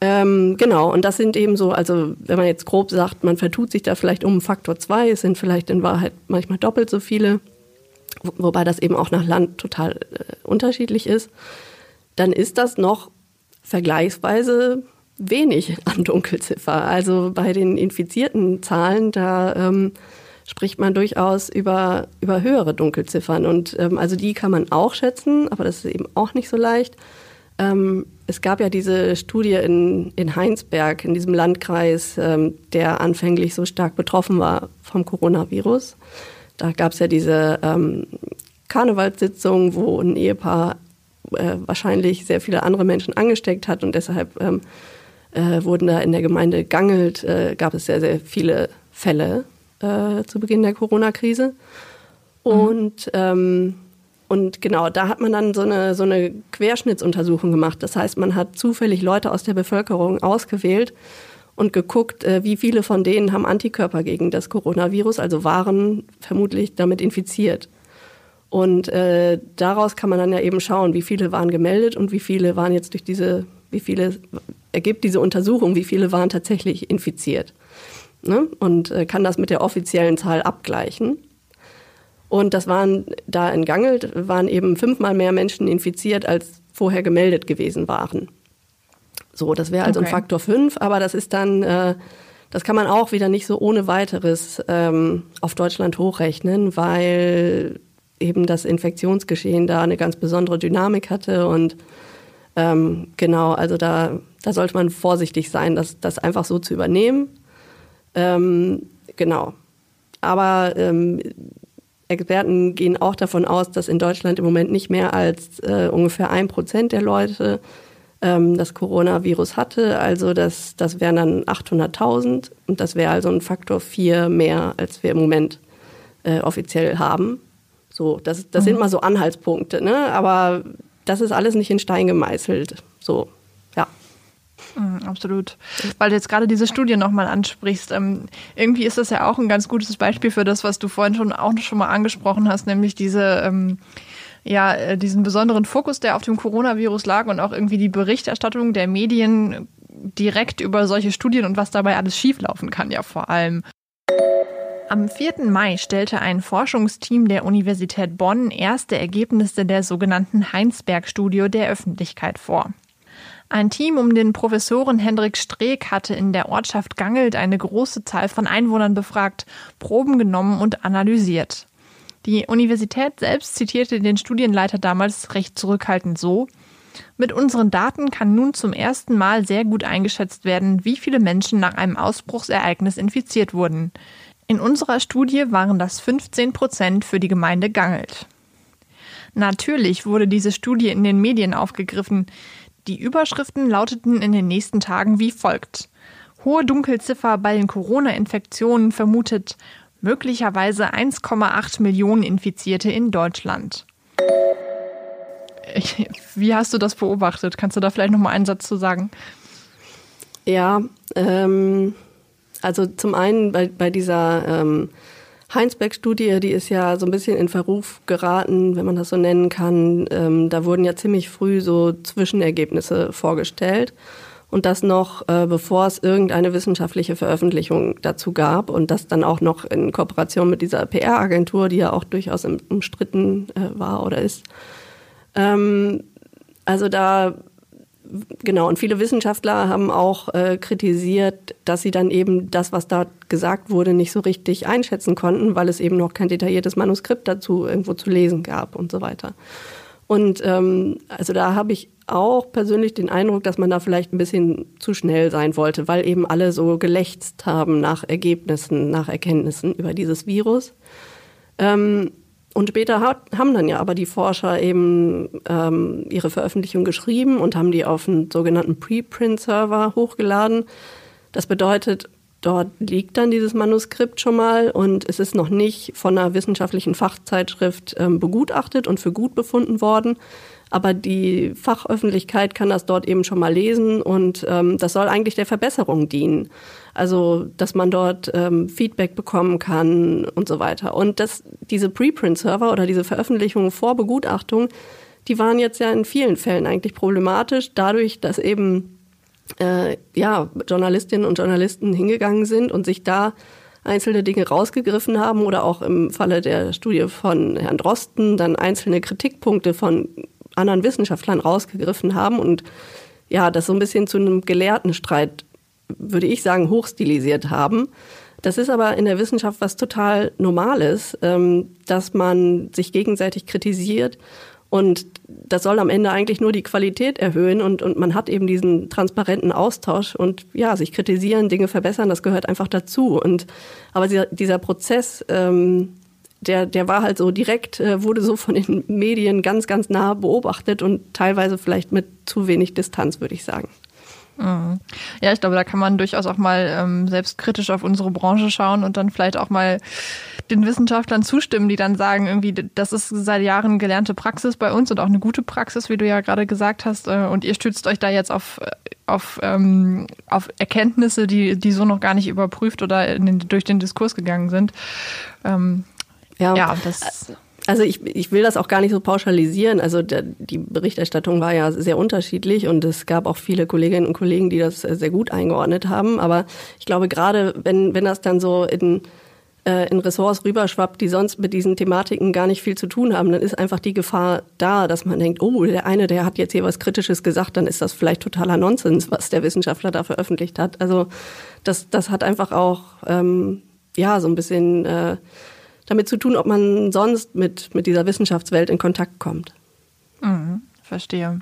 Ähm, genau, und das sind eben so, also wenn man jetzt grob sagt, man vertut sich da vielleicht um Faktor zwei, es sind vielleicht in Wahrheit manchmal doppelt so viele, wobei das eben auch nach Land total äh, unterschiedlich ist, dann ist das noch vergleichsweise wenig an Dunkelziffer. Also bei den infizierten Zahlen, da ähm, spricht man durchaus über, über höhere Dunkelziffern. Und ähm, also die kann man auch schätzen, aber das ist eben auch nicht so leicht. Ähm, es gab ja diese Studie in, in Heinsberg, in diesem Landkreis, ähm, der anfänglich so stark betroffen war vom Coronavirus. Da gab es ja diese ähm, Karnevalssitzung, wo ein Ehepaar äh, wahrscheinlich sehr viele andere Menschen angesteckt hat und deshalb ähm, äh, wurden da in der Gemeinde Gangelt, äh, gab es sehr, sehr viele Fälle äh, zu Beginn der Corona-Krise. Mhm. Und, ähm, und genau, da hat man dann so eine, so eine Querschnittsuntersuchung gemacht. Das heißt, man hat zufällig Leute aus der Bevölkerung ausgewählt und geguckt, äh, wie viele von denen haben Antikörper gegen das Coronavirus, also waren vermutlich damit infiziert. Und äh, daraus kann man dann ja eben schauen, wie viele waren gemeldet und wie viele waren jetzt durch diese, wie viele ergibt diese Untersuchung, wie viele waren tatsächlich infiziert. Ne? Und äh, kann das mit der offiziellen Zahl abgleichen. Und das waren da in Gangelt, waren eben fünfmal mehr Menschen infiziert, als vorher gemeldet gewesen waren. So, das wäre also okay. ein Faktor fünf, aber das ist dann, äh, das kann man auch wieder nicht so ohne weiteres ähm, auf Deutschland hochrechnen, weil eben das Infektionsgeschehen da eine ganz besondere Dynamik hatte und ähm, genau, also da, da sollte man vorsichtig sein, das, das einfach so zu übernehmen. Ähm, genau. Aber ähm, Experten gehen auch davon aus, dass in Deutschland im Moment nicht mehr als äh, ungefähr ein Prozent der Leute ähm, das Coronavirus hatte. Also das, das wären dann 800.000 und das wäre also ein Faktor vier mehr, als wir im Moment äh, offiziell haben. So, das, das mhm. sind mal so Anhaltspunkte, ne? Aber das ist alles nicht in Stein gemeißelt. So, ja. Mhm, absolut. Weil du jetzt gerade diese Studie nochmal ansprichst. Ähm, irgendwie ist das ja auch ein ganz gutes Beispiel für das, was du vorhin schon auch schon mal angesprochen hast, nämlich diese ähm, ja, äh, diesen besonderen Fokus, der auf dem Coronavirus lag und auch irgendwie die Berichterstattung der Medien direkt über solche Studien und was dabei alles schieflaufen kann, ja vor allem. Am 4. Mai stellte ein Forschungsteam der Universität Bonn erste Ergebnisse der sogenannten Heinsberg-Studie der Öffentlichkeit vor. Ein Team um den Professoren Hendrik Streeck hatte in der Ortschaft Gangelt eine große Zahl von Einwohnern befragt, Proben genommen und analysiert. Die Universität selbst zitierte den Studienleiter damals recht zurückhaltend so Mit unseren Daten kann nun zum ersten Mal sehr gut eingeschätzt werden, wie viele Menschen nach einem Ausbruchsereignis infiziert wurden. In unserer Studie waren das 15 Prozent für die Gemeinde Gangelt. Natürlich wurde diese Studie in den Medien aufgegriffen. Die Überschriften lauteten in den nächsten Tagen wie folgt. Hohe Dunkelziffer bei den Corona-Infektionen vermutet, möglicherweise 1,8 Millionen Infizierte in Deutschland. Wie hast du das beobachtet? Kannst du da vielleicht noch mal einen Satz zu sagen? Ja, ähm, also zum einen bei, bei dieser ähm, Heinsberg-Studie, die ist ja so ein bisschen in Verruf geraten, wenn man das so nennen kann. Ähm, da wurden ja ziemlich früh so Zwischenergebnisse vorgestellt. Und das noch, äh, bevor es irgendeine wissenschaftliche Veröffentlichung dazu gab. Und das dann auch noch in Kooperation mit dieser PR-Agentur, die ja auch durchaus umstritten äh, war oder ist. Ähm, also da Genau, und viele Wissenschaftler haben auch äh, kritisiert, dass sie dann eben das, was da gesagt wurde, nicht so richtig einschätzen konnten, weil es eben noch kein detailliertes Manuskript dazu irgendwo zu lesen gab und so weiter. Und ähm, also da habe ich auch persönlich den Eindruck, dass man da vielleicht ein bisschen zu schnell sein wollte, weil eben alle so gelächzt haben nach Ergebnissen, nach Erkenntnissen über dieses Virus. Ähm, und später hat, haben dann ja aber die Forscher eben ähm, ihre Veröffentlichung geschrieben und haben die auf einen sogenannten Preprint-Server hochgeladen. Das bedeutet, dort liegt dann dieses Manuskript schon mal und es ist noch nicht von einer wissenschaftlichen Fachzeitschrift ähm, begutachtet und für gut befunden worden. Aber die Fachöffentlichkeit kann das dort eben schon mal lesen und ähm, das soll eigentlich der Verbesserung dienen. Also, dass man dort ähm, Feedback bekommen kann und so weiter. Und das, diese Preprint-Server oder diese Veröffentlichungen vor Begutachtung, die waren jetzt ja in vielen Fällen eigentlich problematisch, dadurch, dass eben äh, ja, Journalistinnen und Journalisten hingegangen sind und sich da einzelne Dinge rausgegriffen haben oder auch im Falle der Studie von Herrn Drosten dann einzelne Kritikpunkte von anderen Wissenschaftlern rausgegriffen haben und ja, das so ein bisschen zu einem Gelehrtenstreit, würde ich sagen, hochstilisiert haben. Das ist aber in der Wissenschaft was total Normales, ähm, dass man sich gegenseitig kritisiert und das soll am Ende eigentlich nur die Qualität erhöhen und, und man hat eben diesen transparenten Austausch und ja, sich kritisieren, Dinge verbessern, das gehört einfach dazu. Und aber dieser, Prozess, ähm, der, der war halt so direkt, äh, wurde so von den Medien ganz, ganz nah beobachtet und teilweise vielleicht mit zu wenig Distanz, würde ich sagen. Mhm. Ja, ich glaube, da kann man durchaus auch mal ähm, selbstkritisch auf unsere Branche schauen und dann vielleicht auch mal den Wissenschaftlern zustimmen, die dann sagen, irgendwie, das ist seit Jahren gelernte Praxis bei uns und auch eine gute Praxis, wie du ja gerade gesagt hast. Äh, und ihr stützt euch da jetzt auf, auf, ähm, auf Erkenntnisse, die, die so noch gar nicht überprüft oder den, durch den Diskurs gegangen sind. Ähm, ja, ja, das. Also ich, ich will das auch gar nicht so pauschalisieren. Also der, die Berichterstattung war ja sehr unterschiedlich und es gab auch viele Kolleginnen und Kollegen, die das sehr gut eingeordnet haben. Aber ich glaube, gerade wenn, wenn das dann so in, äh, in Ressorts rüberschwappt, die sonst mit diesen Thematiken gar nicht viel zu tun haben, dann ist einfach die Gefahr da, dass man denkt, oh, der eine, der hat jetzt hier was Kritisches gesagt, dann ist das vielleicht totaler Nonsens, was der Wissenschaftler da veröffentlicht hat. Also das, das hat einfach auch ähm, ja so ein bisschen äh, damit zu tun, ob man sonst mit, mit dieser Wissenschaftswelt in Kontakt kommt. Mhm, verstehe.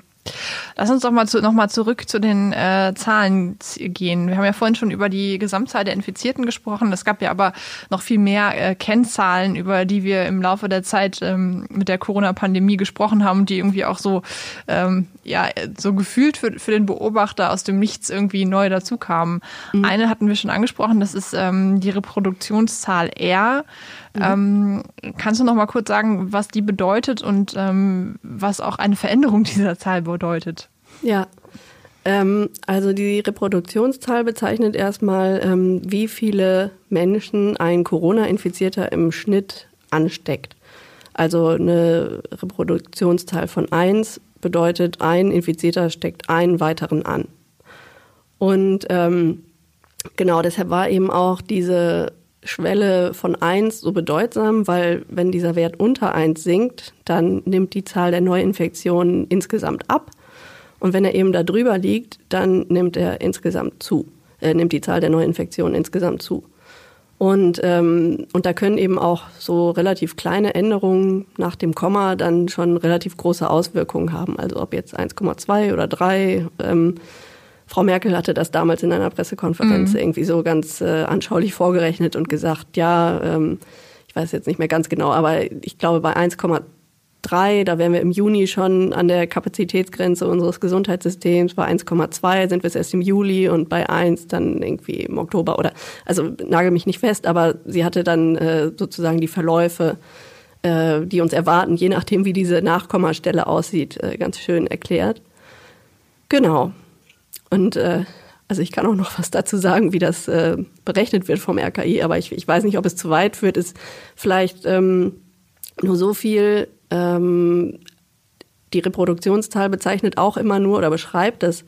Lass uns doch mal, zu, noch mal zurück zu den äh, Zahlen gehen. Wir haben ja vorhin schon über die Gesamtzahl der Infizierten gesprochen. Es gab ja aber noch viel mehr äh, Kennzahlen, über die wir im Laufe der Zeit ähm, mit der Corona-Pandemie gesprochen haben, die irgendwie auch so, ähm, ja, so gefühlt für, für den Beobachter aus dem Nichts irgendwie neu dazukamen. Mhm. Eine hatten wir schon angesprochen, das ist ähm, die Reproduktionszahl R. Mhm. Ähm, kannst du noch mal kurz sagen, was die bedeutet und ähm, was auch eine Veränderung <laughs> dieser Zahl bedeutet? Ja, ähm, also die Reproduktionszahl bezeichnet erstmal, ähm, wie viele Menschen ein Corona-Infizierter im Schnitt ansteckt. Also eine Reproduktionszahl von 1 bedeutet, ein Infizierter steckt einen weiteren an. Und ähm, genau deshalb war eben auch diese Schwelle von 1 so bedeutsam, weil wenn dieser Wert unter 1 sinkt, dann nimmt die Zahl der Neuinfektionen insgesamt ab. Und wenn er eben da drüber liegt, dann nimmt er insgesamt zu, äh, nimmt die Zahl der Neuinfektionen insgesamt zu. Und, ähm, und da können eben auch so relativ kleine Änderungen nach dem Komma dann schon relativ große Auswirkungen haben. Also ob jetzt 1,2 oder 3. Ähm, Frau Merkel hatte das damals in einer Pressekonferenz mhm. irgendwie so ganz äh, anschaulich vorgerechnet und gesagt, ja, ähm, ich weiß jetzt nicht mehr ganz genau, aber ich glaube bei 1,3, da wären wir im Juni schon an der Kapazitätsgrenze unseres Gesundheitssystems. Bei 1,2 sind wir es erst im Juli und bei 1 dann irgendwie im Oktober oder, also nagel mich nicht fest, aber sie hatte dann äh, sozusagen die Verläufe äh, die uns erwarten, je nachdem, wie diese Nachkommastelle aussieht, äh, ganz schön erklärt. Genau. Und äh, also ich kann auch noch was dazu sagen, wie das äh, berechnet wird vom RKI, aber ich, ich weiß nicht, ob es zu weit führt. Ist vielleicht ähm, nur so viel. Ähm, die Reproduktionszahl bezeichnet auch immer nur oder beschreibt das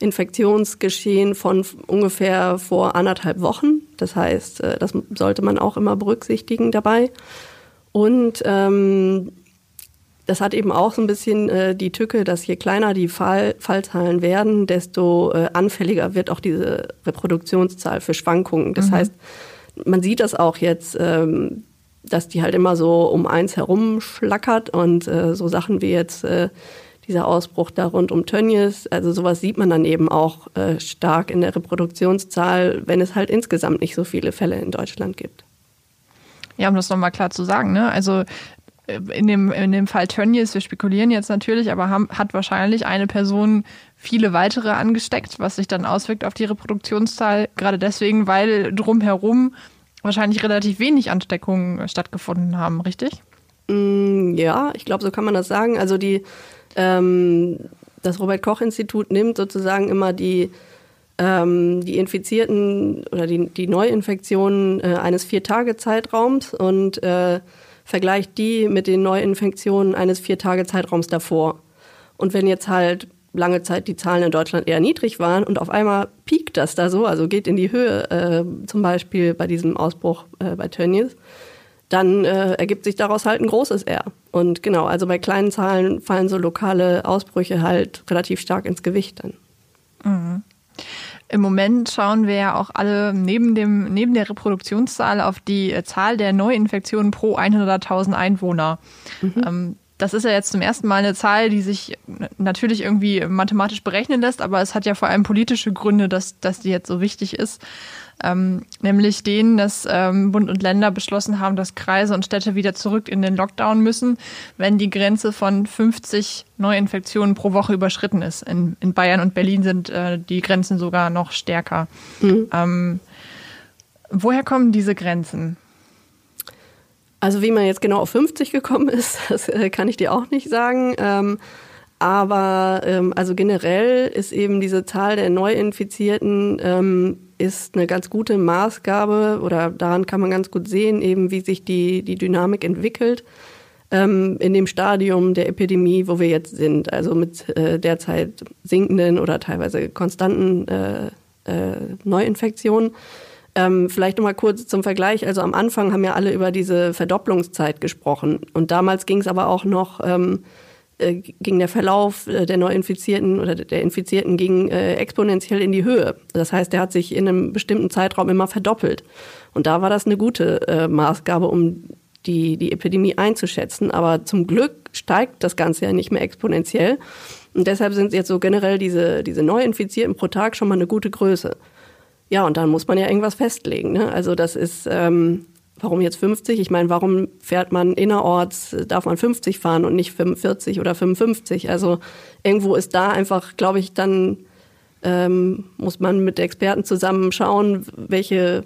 Infektionsgeschehen von ungefähr vor anderthalb Wochen. Das heißt, äh, das sollte man auch immer berücksichtigen dabei. Und ähm, das hat eben auch so ein bisschen äh, die Tücke, dass je kleiner die Fall, Fallzahlen werden, desto äh, anfälliger wird auch diese Reproduktionszahl für Schwankungen. Das mhm. heißt, man sieht das auch jetzt, ähm, dass die halt immer so um eins herum schlackert und äh, so Sachen wie jetzt äh, dieser Ausbruch da rund um Tönnies, also sowas sieht man dann eben auch äh, stark in der Reproduktionszahl, wenn es halt insgesamt nicht so viele Fälle in Deutschland gibt. Ja, um das nochmal klar zu sagen, ne? Also in dem, in dem Fall Tönnies, wir spekulieren jetzt natürlich, aber haben, hat wahrscheinlich eine Person viele weitere angesteckt, was sich dann auswirkt auf die Reproduktionszahl, gerade deswegen, weil drumherum wahrscheinlich relativ wenig Ansteckungen stattgefunden haben, richtig? Mm, ja, ich glaube, so kann man das sagen. Also die, ähm, das Robert-Koch-Institut nimmt sozusagen immer die, ähm, die Infizierten oder die, die Neuinfektionen äh, eines Vier-Tage-Zeitraums und äh, vergleicht die mit den Neuinfektionen eines Vier-Tage-Zeitraums davor. Und wenn jetzt halt lange Zeit die Zahlen in Deutschland eher niedrig waren und auf einmal piekt das da so, also geht in die Höhe, äh, zum Beispiel bei diesem Ausbruch äh, bei Tönnies, dann äh, ergibt sich daraus halt ein großes R. Und genau, also bei kleinen Zahlen fallen so lokale Ausbrüche halt relativ stark ins Gewicht dann. Mhm. Im Moment schauen wir ja auch alle neben, dem, neben der Reproduktionszahl auf die äh, Zahl der Neuinfektionen pro 100.000 Einwohner. Mhm. Ähm, das ist ja jetzt zum ersten Mal eine Zahl, die sich natürlich irgendwie mathematisch berechnen lässt, aber es hat ja vor allem politische Gründe, dass, dass die jetzt so wichtig ist ähm, nämlich denen, dass ähm, Bund und Länder beschlossen haben, dass Kreise und Städte wieder zurück in den Lockdown müssen, wenn die Grenze von 50 Neuinfektionen pro Woche überschritten ist. In, in Bayern und Berlin sind äh, die Grenzen sogar noch stärker. Mhm. Ähm, woher kommen diese Grenzen? Also wie man jetzt genau auf 50 gekommen ist, <laughs> das äh, kann ich dir auch nicht sagen. Ähm, aber ähm, also generell ist eben diese Zahl der Neuinfizierten ähm, ist eine ganz gute Maßgabe oder daran kann man ganz gut sehen, eben wie sich die, die Dynamik entwickelt in dem Stadium der Epidemie, wo wir jetzt sind. Also mit äh, derzeit sinkenden oder teilweise konstanten äh, Neuinfektionen. Ähm, vielleicht nochmal kurz zum Vergleich. Also am Anfang haben ja alle über diese Verdopplungszeit gesprochen. Und damals ging es aber auch noch ähm, äh, ging der Verlauf äh, der Neuinfizierten oder der Infizierten ging äh, exponentiell in die Höhe. Das heißt, der hat sich in einem bestimmten Zeitraum immer verdoppelt. Und da war das eine gute äh, Maßgabe, um die, die Epidemie einzuschätzen. Aber zum Glück steigt das Ganze ja nicht mehr exponentiell. Und deshalb sind jetzt so generell diese, diese Neuinfizierten pro Tag schon mal eine gute Größe. Ja, und dann muss man ja irgendwas festlegen. Ne? Also das ist, ähm, warum jetzt 50? Ich meine, warum fährt man innerorts, darf man 50 fahren und nicht 45 oder 55? Also irgendwo ist da einfach, glaube ich, dann ähm, muss man mit Experten zusammen schauen, welche,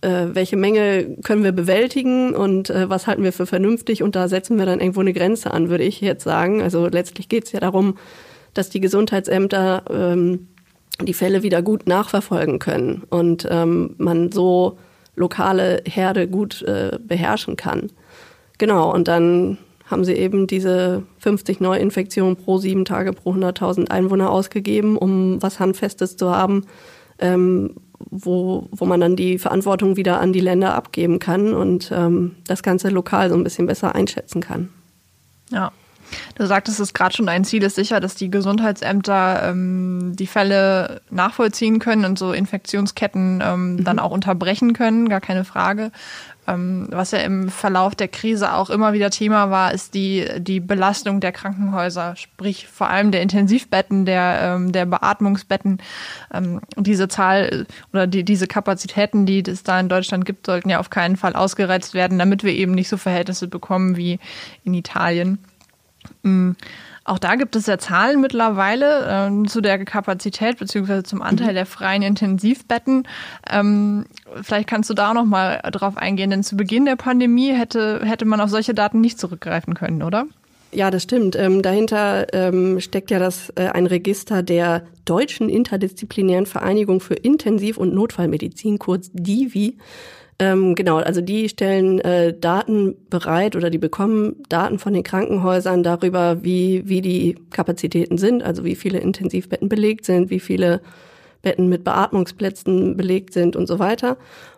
äh, welche Menge können wir bewältigen und äh, was halten wir für vernünftig und da setzen wir dann irgendwo eine Grenze an, würde ich jetzt sagen. Also letztlich geht es ja darum, dass die Gesundheitsämter ähm, die Fälle wieder gut nachverfolgen können und ähm, man so lokale Herde gut äh, beherrschen kann. Genau, und dann haben sie eben diese 50 Neuinfektionen pro sieben Tage pro 100.000 Einwohner ausgegeben, um was Handfestes zu haben, ähm, wo, wo man dann die Verantwortung wieder an die Länder abgeben kann und ähm, das Ganze lokal so ein bisschen besser einschätzen kann. Ja. Du sagtest es gerade schon, ein Ziel ist sicher, dass die Gesundheitsämter ähm, die Fälle nachvollziehen können und so Infektionsketten ähm, mhm. dann auch unterbrechen können, gar keine Frage. Ähm, was ja im Verlauf der Krise auch immer wieder Thema war, ist die, die Belastung der Krankenhäuser, sprich vor allem der Intensivbetten, der, ähm, der Beatmungsbetten. Ähm, diese Zahl oder die, diese Kapazitäten, die es da in Deutschland gibt, sollten ja auf keinen Fall ausgereizt werden, damit wir eben nicht so Verhältnisse bekommen wie in Italien. Mhm. Auch da gibt es ja Zahlen mittlerweile äh, zu der Kapazität beziehungsweise zum Anteil mhm. der freien Intensivbetten. Ähm, vielleicht kannst du da auch noch mal drauf eingehen, denn zu Beginn der Pandemie hätte, hätte man auf solche Daten nicht zurückgreifen können, oder? Ja, das stimmt. Ähm, dahinter ähm, steckt ja das äh, ein Register der Deutschen Interdisziplinären Vereinigung für Intensiv- und Notfallmedizin, kurz DIVI. Ähm, genau, also die stellen äh, Daten bereit oder die bekommen Daten von den Krankenhäusern darüber, wie, wie die Kapazitäten sind, also wie viele Intensivbetten belegt sind, wie viele Betten mit Beatmungsplätzen belegt sind und so weiter.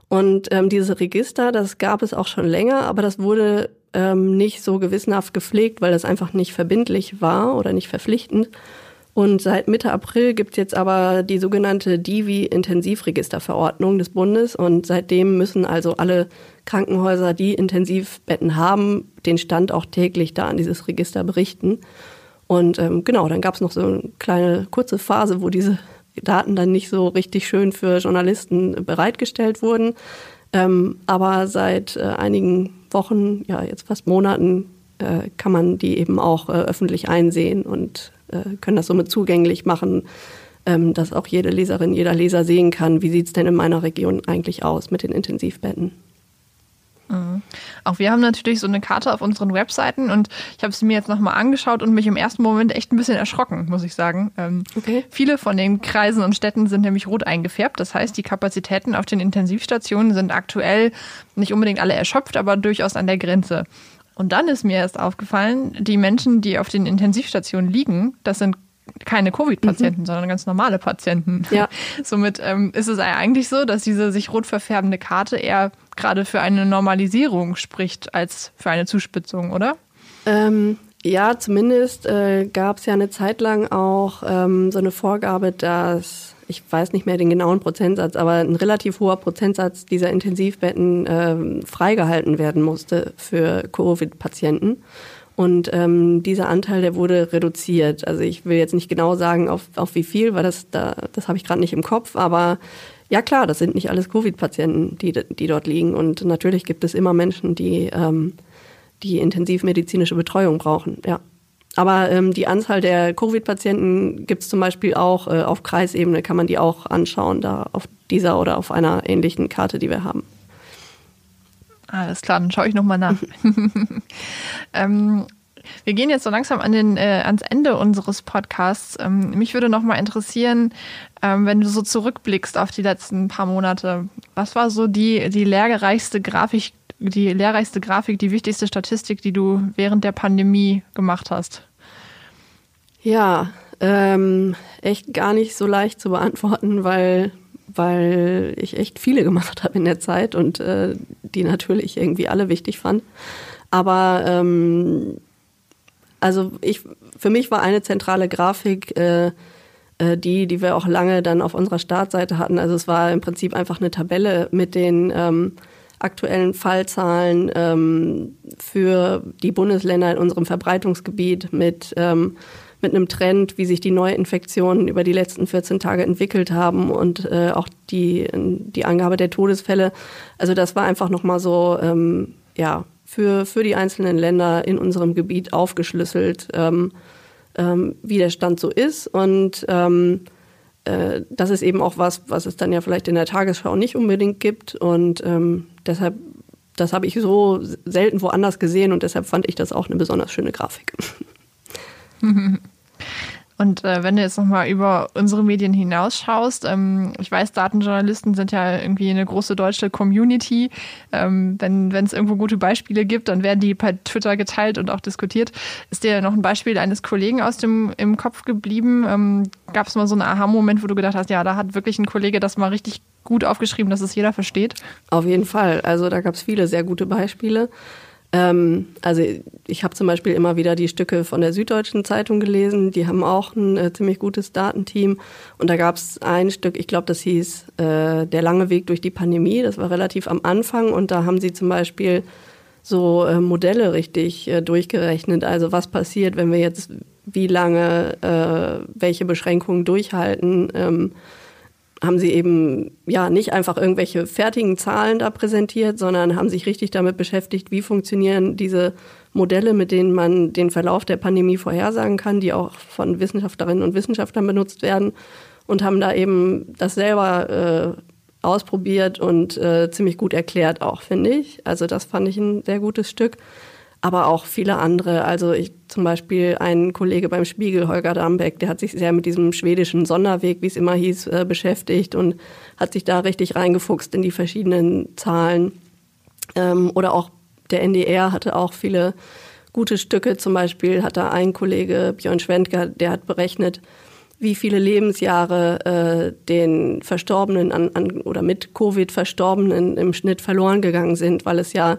Und ähm, dieses Register, das gab es auch schon länger, aber das wurde ähm, nicht so gewissenhaft gepflegt, weil das einfach nicht verbindlich war oder nicht verpflichtend. Und seit Mitte April gibt es jetzt aber die sogenannte Divi-Intensivregisterverordnung des Bundes. Und seitdem müssen also alle Krankenhäuser, die Intensivbetten haben, den Stand auch täglich da an dieses Register berichten. Und ähm, genau, dann gab es noch so eine kleine kurze Phase, wo diese Daten dann nicht so richtig schön für Journalisten bereitgestellt wurden. Ähm, aber seit äh, einigen Wochen, ja jetzt fast Monaten, äh, kann man die eben auch äh, öffentlich einsehen und äh, können das somit zugänglich machen, ähm, dass auch jede Leserin, jeder Leser sehen kann, wie sieht es denn in meiner Region eigentlich aus mit den Intensivbetten. Mhm. Auch wir haben natürlich so eine Karte auf unseren Webseiten und ich habe sie mir jetzt nochmal angeschaut und mich im ersten Moment echt ein bisschen erschrocken, muss ich sagen. Ähm, okay. Viele von den Kreisen und Städten sind nämlich rot eingefärbt. Das heißt, die Kapazitäten auf den Intensivstationen sind aktuell nicht unbedingt alle erschöpft, aber durchaus an der Grenze. Und dann ist mir erst aufgefallen, die Menschen, die auf den Intensivstationen liegen, das sind keine Covid-Patienten, mhm. sondern ganz normale Patienten. Ja. <laughs> Somit ähm, ist es eigentlich so, dass diese sich rot verfärbende Karte eher gerade für eine Normalisierung spricht als für eine Zuspitzung, oder? Ähm, ja, zumindest äh, gab es ja eine Zeit lang auch ähm, so eine Vorgabe, dass ich weiß nicht mehr den genauen Prozentsatz, aber ein relativ hoher Prozentsatz dieser Intensivbetten äh, freigehalten werden musste für Covid-Patienten. Und ähm, dieser Anteil, der wurde reduziert. Also ich will jetzt nicht genau sagen, auf, auf wie viel, weil das, da, das habe ich gerade nicht im Kopf, aber ja klar, das sind nicht alles Covid-Patienten, die, die dort liegen. Und natürlich gibt es immer Menschen, die, ähm, die intensivmedizinische Betreuung brauchen, ja. Aber ähm, die Anzahl der Covid-Patienten gibt es zum Beispiel auch äh, auf Kreisebene, kann man die auch anschauen, da auf dieser oder auf einer ähnlichen Karte, die wir haben. Alles klar, dann schaue ich nochmal nach. <laughs> ähm, wir gehen jetzt so langsam an den, äh, ans Ende unseres Podcasts. Ähm, mich würde nochmal interessieren, ähm, wenn du so zurückblickst auf die letzten paar Monate, was war so die, die lehrreichste Grafik, die lehrreichste Grafik, die wichtigste Statistik, die du während der Pandemie gemacht hast? Ja, ähm, echt gar nicht so leicht zu beantworten, weil, weil ich echt viele gemacht habe in der Zeit und äh, die natürlich irgendwie alle wichtig fand. Aber ähm, also ich, für mich war eine zentrale Grafik äh, äh, die, die wir auch lange dann auf unserer Startseite hatten. Also es war im Prinzip einfach eine Tabelle mit den ähm, aktuellen Fallzahlen ähm, für die Bundesländer in unserem Verbreitungsgebiet mit, ähm, mit einem Trend, wie sich die Neuinfektionen über die letzten 14 Tage entwickelt haben und äh, auch die, die Angabe der Todesfälle. Also das war einfach nochmal so, ähm, ja, für, für die einzelnen Länder in unserem Gebiet aufgeschlüsselt, ähm, ähm, wie der Stand so ist und ähm, äh, das ist eben auch was, was es dann ja vielleicht in der Tagesschau nicht unbedingt gibt. Und ähm, deshalb, das habe ich so selten woanders gesehen und deshalb fand ich das auch eine besonders schöne Grafik. <laughs> Und äh, wenn du jetzt nochmal über unsere Medien hinausschaust, ähm, ich weiß, Datenjournalisten sind ja irgendwie eine große deutsche Community. Ähm, wenn es irgendwo gute Beispiele gibt, dann werden die per Twitter geteilt und auch diskutiert. Ist dir noch ein Beispiel eines Kollegen aus dem im Kopf geblieben? Ähm, Gab es mal so einen Aha-Moment, wo du gedacht hast, ja, da hat wirklich ein Kollege das mal richtig gut aufgeschrieben, dass es jeder versteht? Auf jeden Fall. Also da gab es viele sehr gute Beispiele. Ähm, also ich habe zum Beispiel immer wieder die Stücke von der Süddeutschen Zeitung gelesen. Die haben auch ein äh, ziemlich gutes Datenteam. Und da gab es ein Stück, ich glaube, das hieß äh, Der lange Weg durch die Pandemie. Das war relativ am Anfang. Und da haben sie zum Beispiel so äh, Modelle richtig äh, durchgerechnet. Also was passiert, wenn wir jetzt wie lange äh, welche Beschränkungen durchhalten. Ähm, haben sie eben ja nicht einfach irgendwelche fertigen Zahlen da präsentiert, sondern haben sich richtig damit beschäftigt, wie funktionieren diese Modelle, mit denen man den Verlauf der Pandemie vorhersagen kann, die auch von Wissenschaftlerinnen und Wissenschaftlern benutzt werden und haben da eben das selber äh, ausprobiert und äh, ziemlich gut erklärt auch, finde ich. Also das fand ich ein sehr gutes Stück aber auch viele andere. Also ich zum Beispiel ein Kollege beim Spiegel, Holger Dambeck, der hat sich sehr mit diesem schwedischen Sonderweg, wie es immer hieß, äh, beschäftigt und hat sich da richtig reingefuchst in die verschiedenen Zahlen. Ähm, oder auch der NDR hatte auch viele gute Stücke. Zum Beispiel hat da ein Kollege, Björn Schwendker, der hat berechnet, wie viele Lebensjahre äh, den Verstorbenen an, an, oder mit Covid Verstorbenen im Schnitt verloren gegangen sind, weil es ja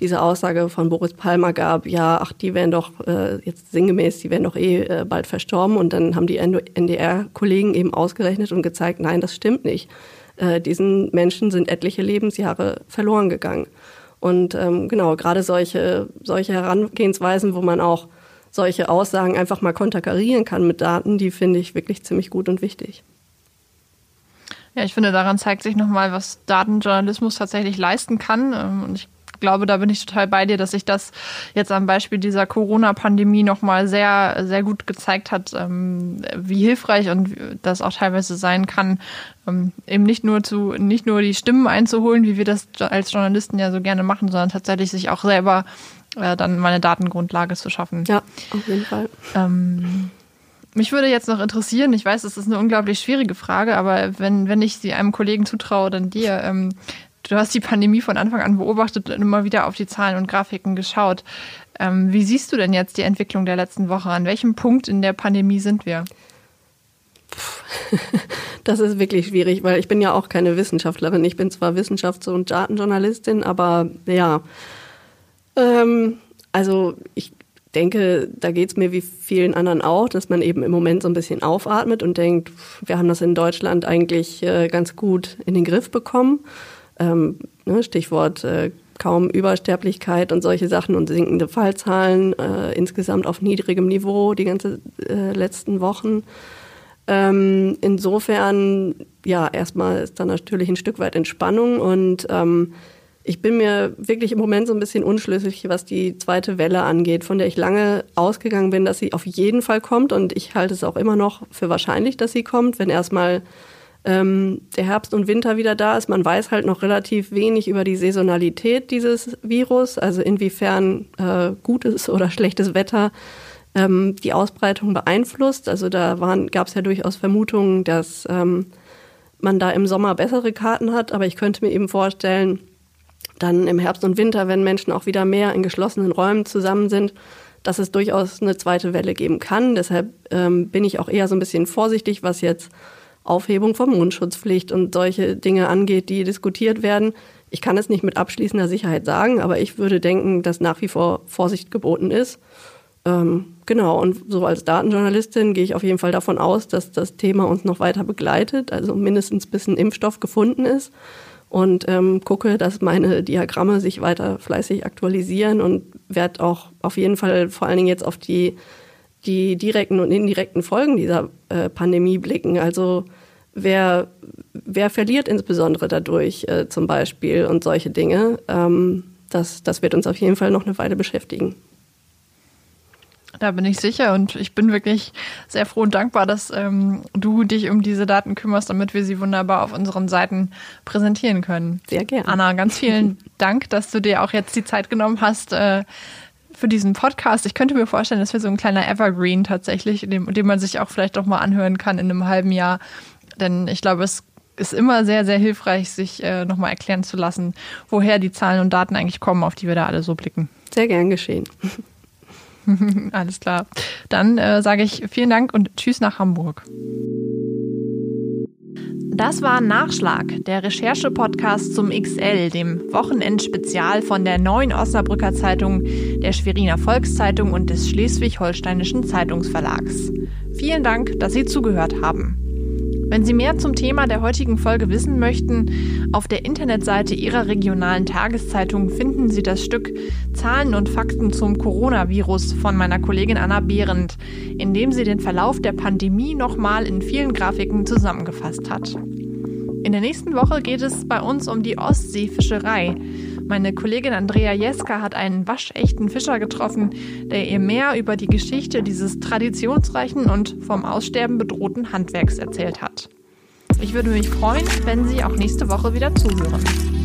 diese Aussage von Boris Palmer gab, ja, ach, die werden doch äh, jetzt sinngemäß, die werden doch eh äh, bald verstorben. Und dann haben die NDR-Kollegen eben ausgerechnet und gezeigt, nein, das stimmt nicht. Äh, diesen Menschen sind etliche Lebensjahre verloren gegangen. Und ähm, genau, gerade solche, solche Herangehensweisen, wo man auch solche Aussagen einfach mal konterkarieren kann mit Daten, die finde ich wirklich ziemlich gut und wichtig. Ja, ich finde, daran zeigt sich nochmal, was Datenjournalismus tatsächlich leisten kann. Ähm, und ich glaube, da bin ich total bei dir, dass sich das jetzt am Beispiel dieser Corona-Pandemie nochmal sehr, sehr gut gezeigt hat, ähm, wie hilfreich und das auch teilweise sein kann, ähm, eben nicht nur zu, nicht nur die Stimmen einzuholen, wie wir das als Journalisten ja so gerne machen, sondern tatsächlich sich auch selber äh, dann mal eine Datengrundlage zu schaffen. Ja, auf jeden Fall. Ähm, mich würde jetzt noch interessieren, ich weiß, es ist eine unglaublich schwierige Frage, aber wenn, wenn ich sie einem Kollegen zutraue, dann dir, ähm, Du hast die Pandemie von Anfang an beobachtet und immer wieder auf die Zahlen und Grafiken geschaut. Ähm, wie siehst du denn jetzt die Entwicklung der letzten Woche? An welchem Punkt in der Pandemie sind wir? <laughs> Das ist wirklich schwierig, weil ich bin ja auch keine Wissenschaftlerin. Ich bin zwar Wissenschafts- und Datenjournalistin, aber ja. Ähm, also ich denke, da geht es mir wie vielen anderen auch, dass man eben im Moment so ein bisschen aufatmet und denkt, wir haben das in Deutschland eigentlich äh, ganz gut in den Griff bekommen ähm, ne, Stichwort äh, kaum Übersterblichkeit und solche Sachen und sinkende Fallzahlen äh, insgesamt auf niedrigem Niveau die ganze äh, letzten Wochen. Ähm, insofern, ja, erstmal ist da natürlich ein Stück weit Entspannung und ähm, ich bin mir wirklich im Moment so ein bisschen unschlüssig, was die zweite Welle angeht, von der ich lange ausgegangen bin, dass sie auf jeden Fall kommt und ich halte es auch immer noch für wahrscheinlich, dass sie kommt, wenn erstmal ähm, der Herbst und Winter wieder da ist. Man weiß halt noch relativ wenig über die Saisonalität dieses Virus, also inwiefern äh, gutes oder <laughs> schlechtes Wetter ähm, die Ausbreitung beeinflusst. Also da gab es ja durchaus Vermutungen, dass ähm, man da im Sommer bessere Karten hat, aber ich könnte mir eben vorstellen, dann im Herbst und Winter, wenn Menschen auch wieder mehr in geschlossenen Räumen zusammen sind, dass es durchaus eine zweite Welle geben kann. Deshalb ähm, bin ich auch eher so ein bisschen vorsichtig, was jetzt Aufhebung von Mundschutzpflicht und solche Dinge angeht, die diskutiert werden. Ich kann es nicht mit abschließender Sicherheit sagen, aber ich würde denken, dass nach wie vor Vorsicht geboten ist. Ähm, genau, und so als Datenjournalistin gehe ich auf jeden Fall davon aus, dass das Thema uns noch weiter begleitet, also mindestens bis ein Impfstoff gefunden ist. Und ähm, gucke, dass meine Diagramme sich weiter fleißig aktualisieren und werde auch auf jeden Fall vor allen Dingen jetzt auf die die direkten und indirekten Folgen dieser äh, Pandemie blicken. Also wer, wer verliert insbesondere dadurch äh, zum Beispiel und solche Dinge. Ähm, das, das wird uns auf jeden Fall noch eine Weile beschäftigen. Da bin ich sicher und ich bin wirklich sehr froh und dankbar, dass ähm, du dich um diese Daten kümmerst, damit wir sie wunderbar auf unseren Seiten präsentieren können. Sehr gerne. Anna, ganz vielen <laughs> Dank, dass du dir auch jetzt die Zeit genommen hast, äh, für diesen Podcast. Ich könnte mir vorstellen, das wäre so ein kleiner Evergreen tatsächlich, den, den man sich auch vielleicht auch mal anhören kann in einem halben Jahr. Denn ich glaube, es ist immer sehr, sehr hilfreich, sich äh, nochmal erklären zu lassen, woher die Zahlen und Daten eigentlich kommen, auf die wir da alle so blicken. Sehr gern geschehen. <laughs> Alles klar. Dann äh, sage ich vielen Dank und tschüss nach Hamburg. Das war Nachschlag, der Recherche-Podcast zum XL, dem Wochenendspezial von der Neuen Osnabrücker Zeitung, der Schweriner Volkszeitung und des Schleswig-Holsteinischen Zeitungsverlags. Vielen Dank, dass Sie zugehört haben. Wenn Sie mehr zum Thema der heutigen Folge wissen möchten, auf der Internetseite Ihrer regionalen Tageszeitung finden Sie das Stück Zahlen und Fakten zum Coronavirus von meiner Kollegin Anna Behrendt, in dem sie den Verlauf der Pandemie nochmal in vielen Grafiken zusammengefasst hat. In der nächsten Woche geht es bei uns um die Ostseefischerei. Meine Kollegin Andrea Jeska hat einen waschechten Fischer getroffen, der ihr mehr über die Geschichte dieses traditionsreichen und vom Aussterben bedrohten Handwerks erzählt hat. Ich würde mich freuen, wenn Sie auch nächste Woche wieder zuhören.